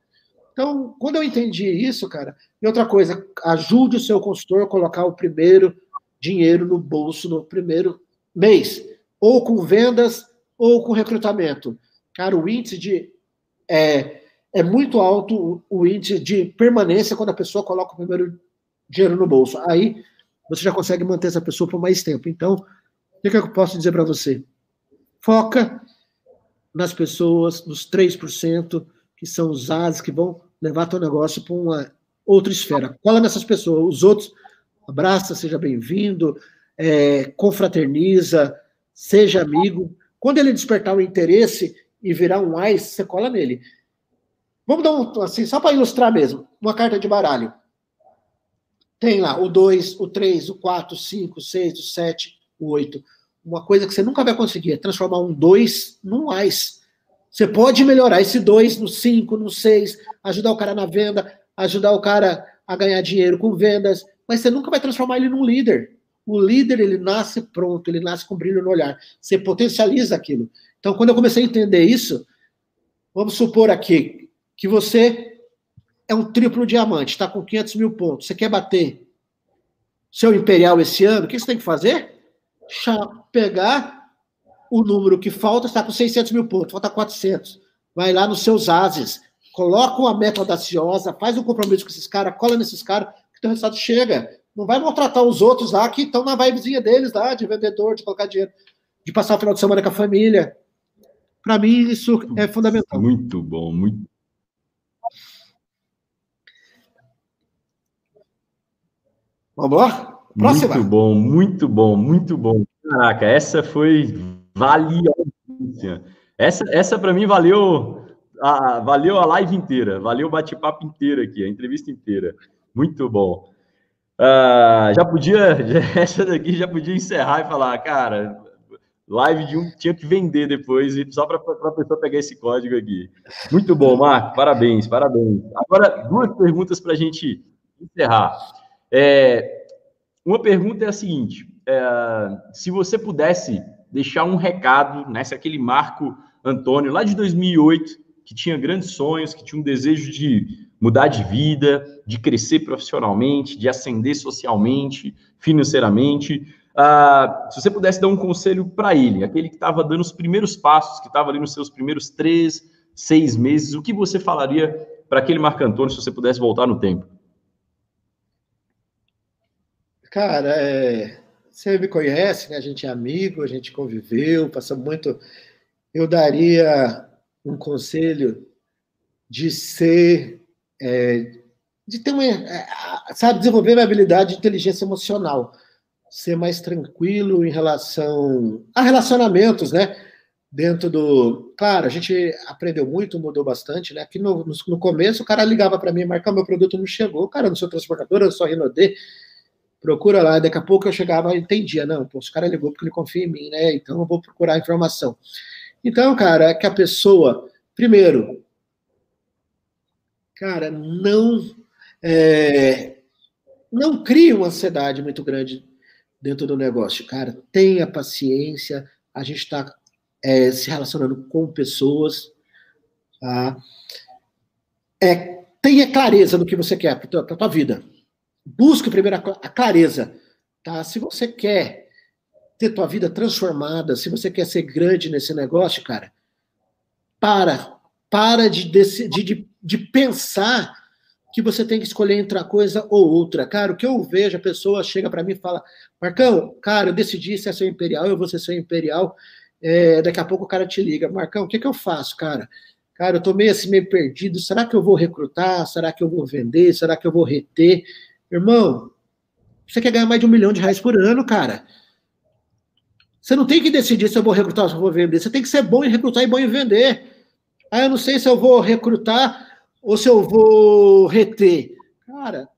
Então, quando eu entendi isso, cara, e outra coisa, ajude o seu consultor a colocar o primeiro dinheiro no bolso no primeiro mês, ou com vendas, ou com recrutamento. Cara, o índice de. É, é muito alto o, índice de permanência quando a pessoa coloca o primeiro dinheiro no bolso. Aí você já consegue manter essa pessoa por mais tempo. Então, o que, que eu posso dizer para você? Foca nas pessoas, nos 3%, que são os que vão levar teu negócio para uma outra esfera. Cola nessas pessoas. Os outros, abraça, seja bem-vindo, é, confraterniza, seja amigo. Quando ele despertar o interesse e virar um AIS, você cola nele. Vamos dar um, assim, só para ilustrar mesmo, uma carta de baralho. Tem lá o 2, o 3, o 4, o 5, o 6, o 7, o 8. Uma coisa que você nunca vai conseguir é transformar um 2 num AIS. Você pode melhorar esse 2 no 5, no 6, ajudar o cara na venda, ajudar o cara a ganhar dinheiro com vendas, mas você nunca vai transformar ele num líder. O líder, ele nasce pronto, ele nasce com brilho no olhar. Você potencializa aquilo. Então, quando eu comecei a entender isso, vamos supor aqui que você é um triplo diamante, está com 500 mil pontos. Você quer bater seu imperial esse ano? O que você tem que fazer? Pegar o número que falta, está com 600 mil pontos, falta 400. Vai lá nos seus ases, coloca uma meta audaciosa, faz um compromisso com esses caras, cola nesses caras, que o resultado chega. Não vai maltratar os outros lá que estão na vibezinha deles lá, de vendedor, de colocar dinheiro, de passar o final de semana com a família. Para mim, isso é fundamental. Muito bom, muito. Vamos lá? Próxima. Muito bom, muito bom, muito bom. Caraca, essa foi valiosíssima. Essa, essa para mim valeu a, valeu a live inteira, valeu o bate-papo inteiro aqui, a entrevista inteira. Muito bom. Uh, já podia, (laughs) essa daqui já podia encerrar e falar, cara, live de um tinha que vender depois, só para a pessoa pegar esse código aqui. Muito bom, Marco, parabéns, parabéns. Agora, duas perguntas para a gente encerrar. É, uma pergunta é a seguinte: é, se você pudesse deixar um recado, né, se aquele Marco Antônio, lá de 2008, que tinha grandes sonhos, que tinha um desejo de mudar de vida, de crescer profissionalmente, de ascender socialmente, financeiramente, Uh, se você pudesse dar um conselho para ele, aquele que estava dando os primeiros passos, que estava ali nos seus primeiros três, seis meses, o que você falaria para aquele Marco Antônio se você pudesse voltar no tempo? Cara, é... você me conhece, né? a gente é amigo, a gente conviveu, passamos muito. Eu daria um conselho de ser, é... de ter uma, é, sabe, desenvolver uma habilidade de inteligência emocional ser mais tranquilo em relação a relacionamentos, né? Dentro do. Claro, a gente aprendeu muito, mudou bastante, né? Aqui no, no começo, o cara ligava para mim, marcar meu produto não chegou. Cara, no seu transportador, eu sou Renaudet, procura lá. Daqui a pouco eu chegava e entendia, não, pô, o cara ligou porque ele confia em mim, né? Então eu vou procurar a informação. Então, cara, é que a pessoa, primeiro, cara, não. É, não cria uma ansiedade muito grande dentro do negócio. Cara, tenha paciência, a gente está é, se relacionando com pessoas. Tá? É, tenha clareza no que você quer para a tua vida. Busque primeiro a clareza. Tá? Se você quer ter tua vida transformada, se você quer ser grande nesse negócio, cara, para. Para de, de, de, de pensar que você tem que escolher entre uma coisa ou outra. Cara, o que eu vejo, a pessoa chega para mim e fala: Marcão, cara, eu decidi se é seu imperial, eu vou ser seu imperial. É, daqui a pouco o cara te liga: Marcão, o que, que eu faço, cara? Cara, eu tô meio assim, meio perdido. Será que eu vou recrutar? Será que eu vou vender? Será que eu vou reter? Irmão, você quer ganhar mais de um milhão de reais por ano, cara. Você não tem que decidir se eu vou recrutar ou se eu vou vender. Você tem que ser bom em recrutar e bom em vender. Ah, eu não sei se eu vou recrutar ou se eu vou reter. Cara,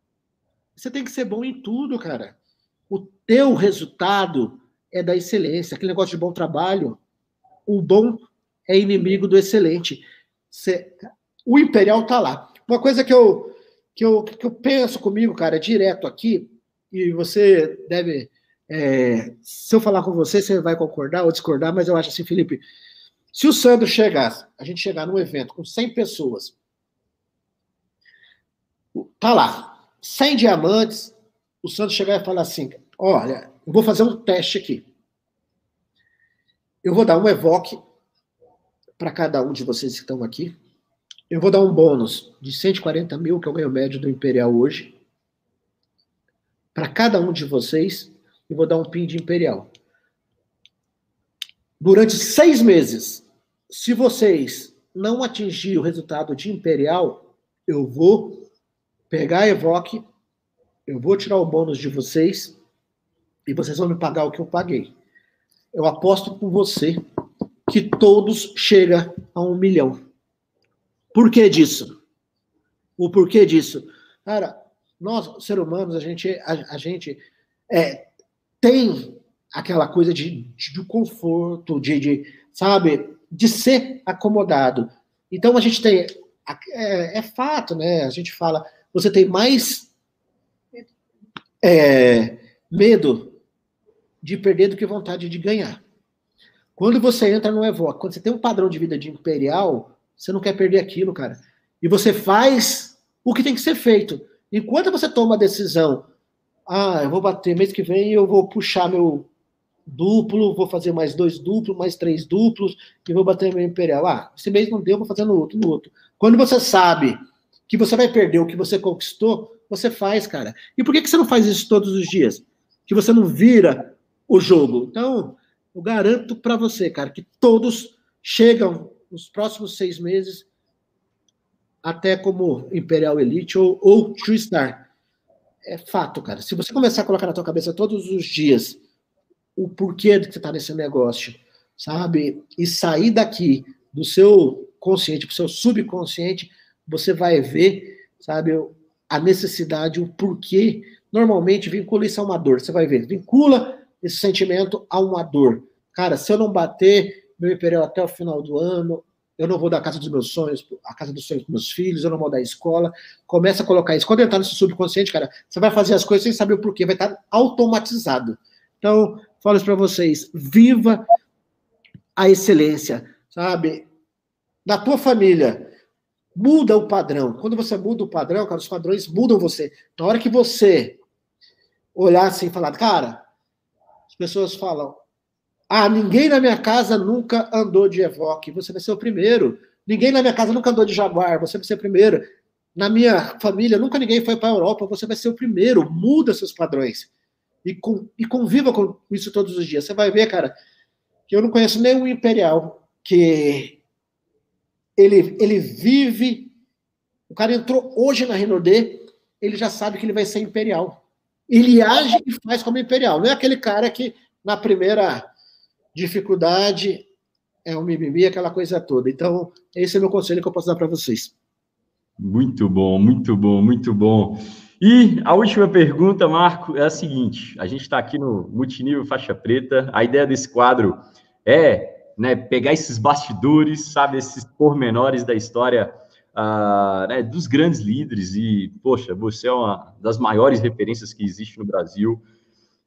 você tem que ser bom em tudo, cara. o teu resultado é da excelência. Aquele negócio de bom trabalho, o bom é inimigo do excelente. Você, o Imperial tá lá. Uma coisa que eu, que eu, que eu penso comigo, cara, direto aqui, e você deve. É, se eu falar com você, você vai concordar ou discordar, mas eu acho assim, Felipe, se o Sandro chegasse, a gente chegar num evento com 100 pessoas, tá lá, 100 diamantes, o Sandro chegar e falar assim, olha, eu vou fazer um teste aqui. Eu vou dar um evoque para cada um de vocês que estão aqui. Eu vou dar um bônus de 140 mil, que é o ganho médio do Imperial hoje. Para cada um de vocês, eu vou dar um PIN de Imperial. Durante seis meses, se vocês não atingirem o resultado de Imperial, eu vou pegar a Evoque, eu vou tirar o bônus de vocês e vocês vão me pagar o que eu paguei. Eu aposto com você que todos chegam a um milhão. Por que disso? O porquê disso? Cara, nós, seres humanos, a gente, a, a gente é, tem aquela coisa de, de, de conforto, de, de, sabe, de ser acomodado. Então a gente tem. É, é fato, né? A gente fala, você tem mais é, medo de perder do que vontade de ganhar. Quando você entra no Evoque, quando você tem um padrão de vida de imperial, você não quer perder aquilo, cara. E você faz o que tem que ser feito. Enquanto você toma a decisão, ah, eu vou bater mês que vem, eu vou puxar meu duplo, vou fazer mais dois duplos, mais três duplos, e vou bater meu imperial. Ah, esse mês não deu, vou fazer no outro, no outro. Quando você sabe que você vai perder o que você conquistou, você faz, cara. E por que, que você não faz isso todos os dias? Que você não vira o jogo. Então, eu garanto para você, cara, que todos chegam nos próximos seis meses até como Imperial Elite ou, ou True Star. É fato, cara. Se você começar a colocar na tua cabeça todos os dias o porquê de que você está nesse negócio, sabe? E sair daqui do seu consciente para o seu subconsciente, você vai ver, sabe, a necessidade, o porquê. Normalmente vincula isso a uma dor. Você vai ver, vincula esse sentimento a uma dor. Cara, se eu não bater meu imperial até o final do ano, eu não vou dar a casa dos meus sonhos, a casa dos sonhos dos meus filhos, eu não vou dar a escola. Começa a colocar isso. Quando entrar no seu subconsciente, cara, você vai fazer as coisas sem saber o porquê, vai estar automatizado. Então, falo isso para vocês, viva a excelência, sabe? Na tua família, muda o padrão. Quando você muda o padrão, cara, os padrões mudam você. Na hora que você olhar assim e falar, cara, as pessoas falam, ah, ninguém na minha casa nunca andou de Evoque, você vai ser o primeiro. Ninguém na minha casa nunca andou de Jaguar, você vai ser o primeiro. Na minha família, nunca ninguém foi para a Europa, você vai ser o primeiro. Muda seus padrões. E, com, e conviva com isso todos os dias. Você vai ver, cara, que eu não conheço nenhum imperial que ele, ele vive. O cara entrou hoje na Renaudet, ele já sabe que ele vai ser imperial. Ele age e faz como imperial. Não é aquele cara que na primeira dificuldade, é um mimimi, aquela coisa toda. Então, esse é meu conselho que eu posso dar para vocês. Muito bom, muito bom, muito bom. E a última pergunta, Marco, é a seguinte: a gente está aqui no Multinível Faixa Preta. A ideia desse quadro é né, pegar esses bastidores, sabe, esses pormenores da história uh, né, dos grandes líderes. E, poxa, você é uma das maiores referências que existe no Brasil.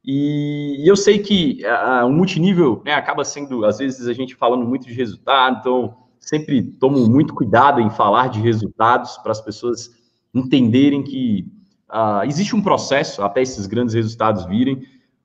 E, e eu sei que uh, o multinível né, acaba sendo, às vezes, a gente falando muito de resultado, então sempre tomo muito cuidado em falar de resultados para as pessoas entenderem que uh, existe um processo até esses grandes resultados virem,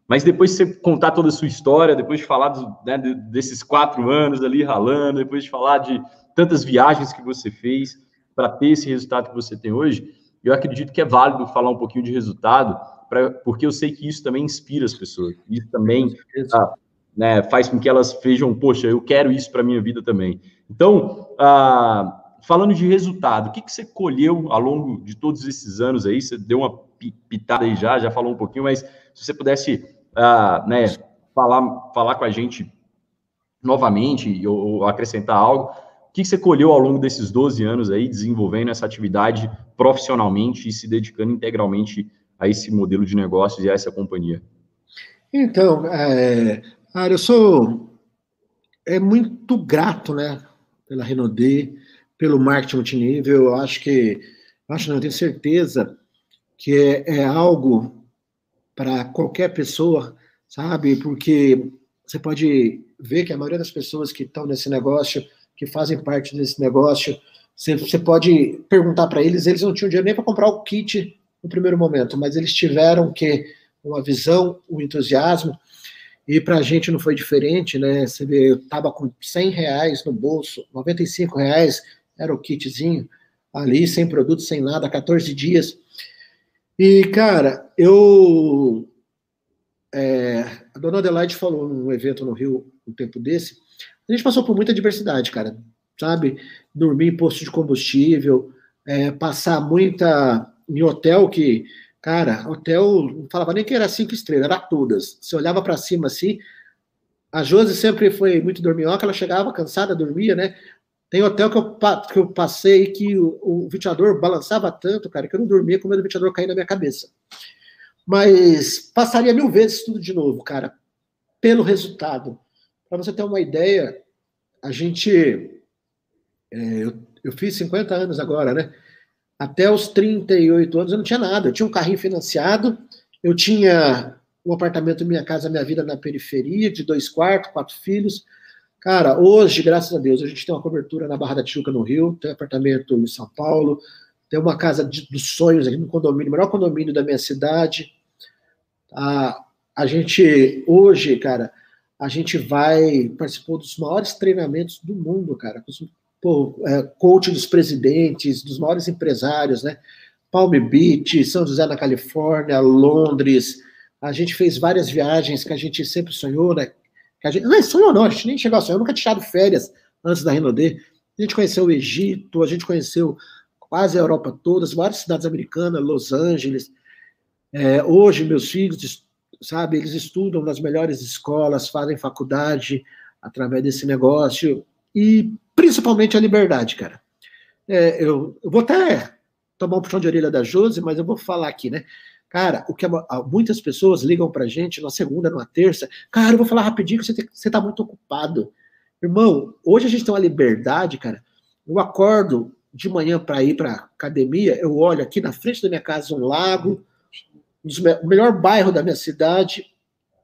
mas depois de você contar toda a sua história, depois de falar do, né, desses quatro anos ali ralando, depois de falar de tantas viagens que você fez para ter esse resultado que você tem hoje, eu acredito que é válido falar um pouquinho de resultado, pra, porque eu sei que isso também inspira as pessoas. Isso também ah, né, faz com que elas vejam, poxa, eu quero isso para minha vida também. Então, ah, falando de resultado, o que, que você colheu ao longo de todos esses anos aí? Você deu uma pitada aí já, já falou um pouquinho, mas se você pudesse ah, né, falar, falar com a gente novamente ou, ou acrescentar algo, o que você colheu ao longo desses 12 anos aí, desenvolvendo essa atividade profissionalmente e se dedicando integralmente a esse modelo de negócios e a essa companhia? Então, é, eu sou é muito grato, né, pela Renaudet, pelo marketing multinível. Eu acho que, acho não, tenho certeza que é, é algo para qualquer pessoa, sabe? Porque você pode ver que a maioria das pessoas que estão nesse negócio, que fazem parte desse negócio, você, você pode perguntar para eles, eles não tinham dinheiro nem para comprar o kit no primeiro momento, mas eles tiveram que uma visão, um entusiasmo, e para a gente não foi diferente, né? Você vê, eu estava com 100 reais no bolso, 95 reais era o kitzinho, ali, sem produto, sem nada, 14 dias. E, cara, eu. É, a dona Adelaide falou num evento no Rio um tempo desse. A gente passou por muita diversidade, cara, sabe? Dormir em posto de combustível, é, passar muita. em hotel que Cara, hotel, não falava nem que era cinco estrelas, era todas. Você olhava para cima assim. A Josi sempre foi muito dorminhoca, ela chegava cansada, dormia, né? Tem hotel que eu, que eu passei que o, o ventilador balançava tanto, cara, que eu não dormia com medo do ventilador cair na minha cabeça. Mas passaria mil vezes tudo de novo, cara, pelo resultado. Para você ter uma ideia, a gente. É, eu, eu fiz 50 anos agora, né? até os 38 anos eu não tinha nada. Eu tinha um carrinho financiado, eu tinha um apartamento Minha Casa Minha Vida na periferia, de dois quartos, quatro filhos. Cara, hoje, graças a Deus, a gente tem uma cobertura na Barra da Tijuca, no Rio, tem um apartamento em São Paulo, tem uma casa de, dos sonhos aqui no condomínio, melhor condomínio da minha cidade. A, a gente, hoje, cara, a gente vai, participou dos maiores treinamentos do mundo, cara, com pô, é, coach dos presidentes, dos maiores empresários, né? Palm Beach, São José na Califórnia, Londres. A gente fez várias viagens que a gente sempre sonhou, né? Que a gente, não, sonhou não, a gente nem chegou a sonhar, eu nunca tinha tirado férias antes da Renaudet. A gente conheceu o Egito, a gente conheceu quase a Europa toda, as cidades americanas, Los Angeles. É, hoje, meus filhos, sabe, eles estudam nas melhores escolas, fazem faculdade através desse negócio. E principalmente a liberdade, cara. É, eu, eu, vou até tomar um puxão de orelha da Josi, mas eu vou falar aqui, né? Cara, o que muitas pessoas ligam pra gente na segunda, na terça, cara, eu vou falar rapidinho que você, tem, você tá muito ocupado. Irmão, hoje a gente tem uma liberdade, cara. Eu acordo de manhã para ir para academia, eu olho aqui na frente da minha casa um lago, o melhor bairro da minha cidade,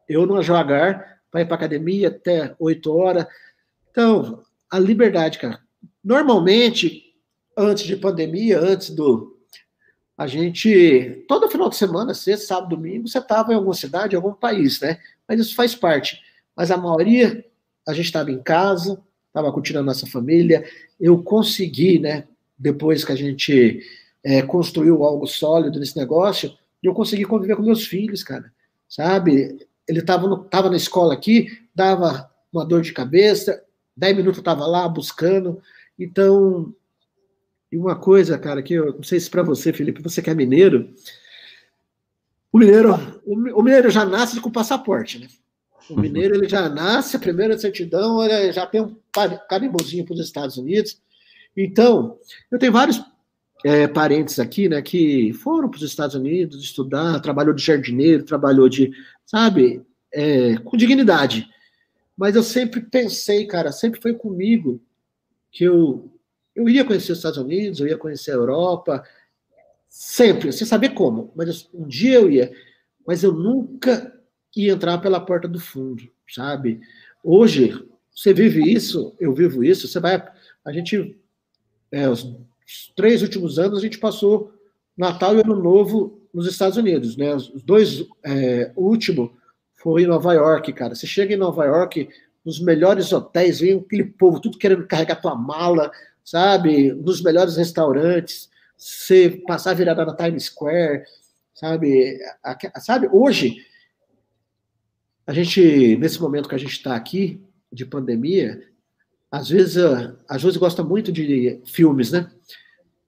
eu no Joagar, para ir para academia até 8 horas. Então, a liberdade, cara. Normalmente, antes de pandemia, antes do. A gente. Todo final de semana, sexta, sábado, domingo, você estava em alguma cidade, em algum país, né? Mas isso faz parte. Mas a maioria, a gente estava em casa, estava curtindo a nossa família. Eu consegui, né? Depois que a gente é, construiu algo sólido nesse negócio, eu consegui conviver com meus filhos, cara. Sabe? Ele estava tava na escola aqui, dava uma dor de cabeça, Dez minutos eu estava lá buscando. Então, e uma coisa, cara, que eu não sei se para você, Felipe, você que é mineiro, o mineiro, o mineiro já nasce com passaporte, né? O mineiro ele já nasce, a primeira certidão, ele já tem um carimbozinho para os Estados Unidos. Então, eu tenho vários é, parentes aqui, né, que foram para os Estados Unidos estudar, trabalhou de jardineiro, trabalhou de, sabe, é, com dignidade. Mas eu sempre pensei, cara, sempre foi comigo que eu, eu ia conhecer os Estados Unidos, eu ia conhecer a Europa, sempre, sem saber como, mas um dia eu ia, mas eu nunca ia entrar pela porta do fundo, sabe? Hoje, você vive isso, eu vivo isso, você vai, a gente, é, os três últimos anos, a gente passou Natal e Ano Novo nos Estados Unidos, né? Os dois, é, último, foi em Nova York, cara. Você chega em Nova York, nos melhores hotéis, vem aquele povo tudo querendo carregar tua mala, sabe? Nos melhores restaurantes, você passar virada na Times Square, sabe? Sabe, hoje, a gente, nesse momento que a gente está aqui, de pandemia, às vezes a Josi gosta muito de filmes, né?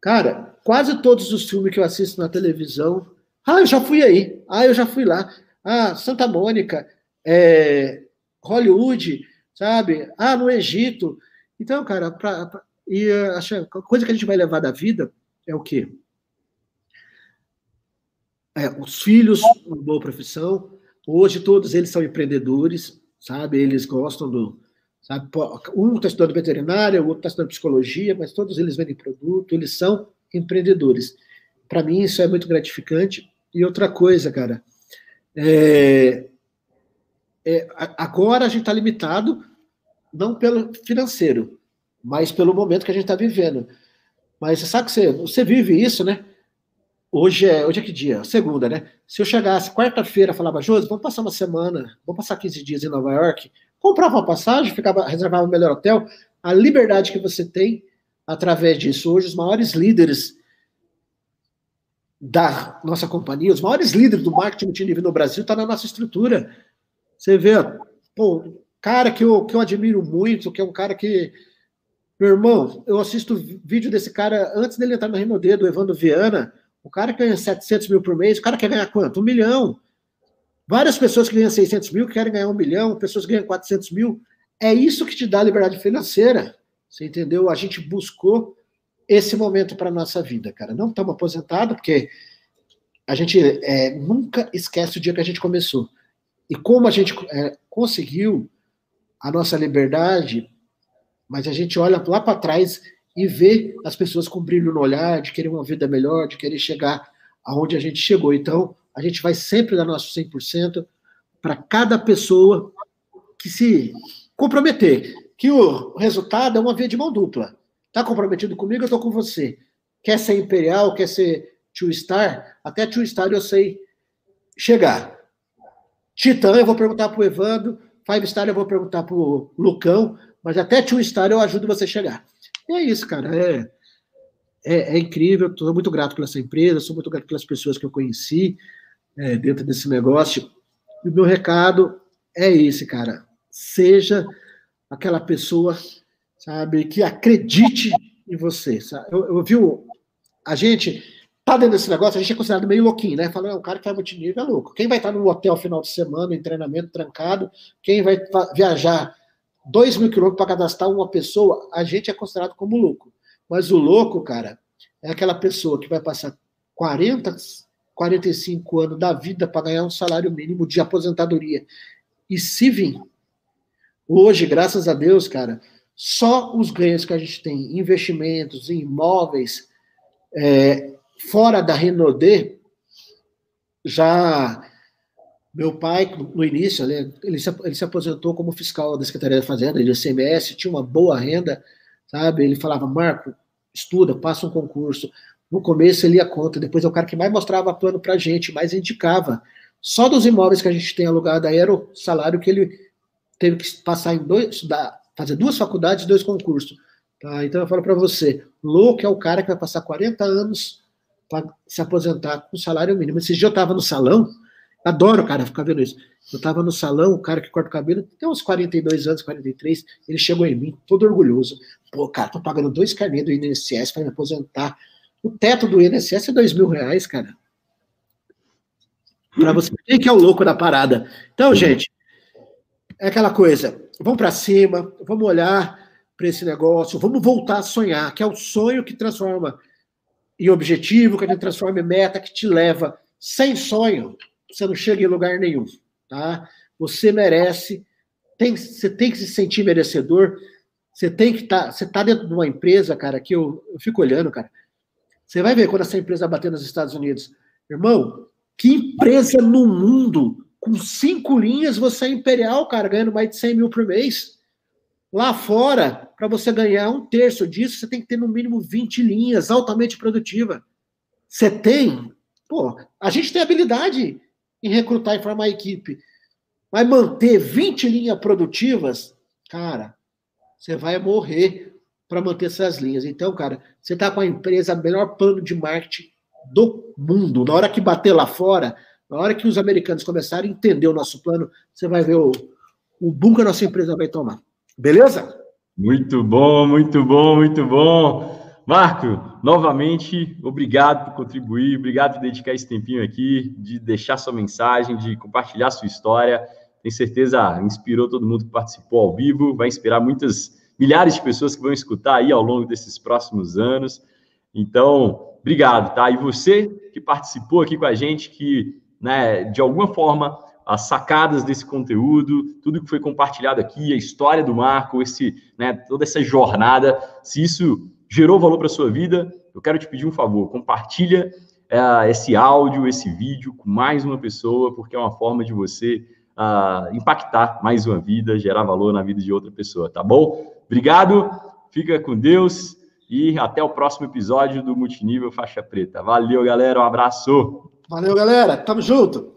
Cara, quase todos os filmes que eu assisto na televisão, ah, eu já fui aí, ah, eu já fui lá. Ah, Santa Mônica, é, Hollywood, sabe? Ah, no Egito. Então, cara, pra, pra, e a coisa que a gente vai levar da vida é o quê? É, os filhos, uma boa profissão, Hoje todos eles são empreendedores, sabe? Eles gostam do. Sabe? Um está estudando veterinária, o outro está estudando psicologia, mas todos eles vendem produto, eles são empreendedores. Para mim, isso é muito gratificante. E outra coisa, cara, é, é, agora a gente está limitado não pelo financeiro, mas pelo momento que a gente está vivendo. Mas você sabe que você, você vive isso, né? Hoje é, hoje é que dia? Segunda, né? Se eu chegasse quarta-feira, falava, Josi, vamos passar uma semana, vamos passar 15 dias em Nova York, comprava uma passagem, ficava, reservava o melhor hotel, a liberdade que você tem através disso. Hoje, os maiores líderes da nossa companhia, os maiores líderes do marketing multinível no Brasil estão tá na nossa estrutura. Você vê, pô, cara que eu, que eu admiro muito, que é um cara que. Meu irmão, eu assisto vídeo desse cara antes dele entrar no Reino Dedo, do Evandro Viana. O cara ganha 700 mil por mês, o cara quer ganhar quanto? Um milhão. Várias pessoas que ganham 600 mil querem ganhar um milhão, pessoas que ganham 400 mil. É isso que te dá liberdade financeira. Você entendeu? A gente buscou esse momento para nossa vida, cara. Não estamos aposentados, porque a gente é, nunca esquece o dia que a gente começou. E como a gente é, conseguiu a nossa liberdade, mas a gente olha lá para trás e vê as pessoas com brilho no olhar, de querer uma vida melhor, de querer chegar aonde a gente chegou. Então, a gente vai sempre dar nosso 100% para cada pessoa que se comprometer, que o resultado é uma via de mão dupla. Tá comprometido comigo, eu tô com você. Quer ser imperial, quer ser two star? Até two star eu sei chegar. Titã, eu vou perguntar pro Evandro. Five Star eu vou perguntar pro Lucão, mas até Two Star eu ajudo você a chegar. E é isso, cara. É, é, é incrível. Estou muito grato pela essa empresa, sou muito grato pelas pessoas que eu conheci é, dentro desse negócio. E o meu recado é esse, cara. Seja aquela pessoa, sabe, que acredite em você. Sabe? Eu, eu vi o, a gente tá dentro desse negócio, a gente é considerado meio louquinho, né? Falando, é um cara que vai multinível é louco. Quem vai estar no hotel final de semana, em treinamento trancado, quem vai viajar dois mil quilômetros para cadastrar uma pessoa, a gente é considerado como louco. Mas o louco, cara, é aquela pessoa que vai passar 40, 45 anos da vida para ganhar um salário mínimo de aposentadoria. E se vir, hoje, graças a Deus, cara, só os ganhos que a gente tem, investimentos em imóveis, é, fora da Renaudê, já meu pai, no início, ele se, ele se aposentou como fiscal da Secretaria da Fazenda, de ICMS, tinha uma boa renda, sabe? Ele falava, Marco, estuda, passa um concurso. No começo ele ia conta, depois é o cara que mais mostrava plano pra gente, mais indicava. Só dos imóveis que a gente tem alugado aí era o salário que ele teve que passar em dois, estudar, fazer duas faculdades dois concursos. Tá? Então eu falo para você, louco é o cara que vai passar 40 anos para se aposentar com salário mínimo. Esse dia eu estava no salão, adoro, cara, ficar vendo isso. Eu estava no salão, o cara que corta o cabelo, tem uns 42 anos, 43, ele chegou em mim, todo orgulhoso. Pô, cara, tô pagando dois carnês do INSS para me aposentar. O teto do INSS é dois mil reais, cara. Para você ver que é o louco da parada. Então, gente, é aquela coisa. Vamos para cima, vamos olhar para esse negócio, vamos voltar a sonhar, que é o sonho que transforma em objetivo, que a gente transforma em meta, que te leva sem sonho, você não chega em lugar nenhum, tá? Você merece, tem, você tem que se sentir merecedor, você tem que estar, tá, você está dentro de uma empresa, cara, que eu, eu fico olhando, cara, você vai ver quando essa empresa bater nos Estados Unidos, irmão, que empresa no mundo, com cinco linhas, você é imperial, cara, ganhando mais de 100 mil por mês, Lá fora, para você ganhar um terço disso, você tem que ter no mínimo 20 linhas altamente produtiva. Você tem? Pô, a gente tem habilidade recrutar e formar equipe. Mas manter 20 linhas produtivas, cara, você vai morrer para manter essas linhas. Então, cara, você está com a empresa, melhor plano de marketing do mundo. Na hora que bater lá fora, na hora que os americanos começarem a entender o nosso plano, você vai ver o, o boom que a nossa empresa vai tomar. Beleza? Muito bom, muito bom, muito bom. Marco, novamente, obrigado por contribuir, obrigado por dedicar esse tempinho aqui, de deixar sua mensagem, de compartilhar sua história. Tenho certeza inspirou todo mundo que participou ao vivo, vai inspirar muitas milhares de pessoas que vão escutar aí ao longo desses próximos anos. Então, obrigado, tá? E você que participou aqui com a gente, que, né, de alguma forma as sacadas desse conteúdo, tudo que foi compartilhado aqui, a história do Marco, esse, né, toda essa jornada, se isso gerou valor para sua vida, eu quero te pedir um favor, compartilha é, esse áudio, esse vídeo com mais uma pessoa, porque é uma forma de você uh, impactar mais uma vida, gerar valor na vida de outra pessoa, tá bom? Obrigado, fica com Deus e até o próximo episódio do Multinível Faixa Preta. Valeu, galera, um abraço. Valeu, galera, tamo junto.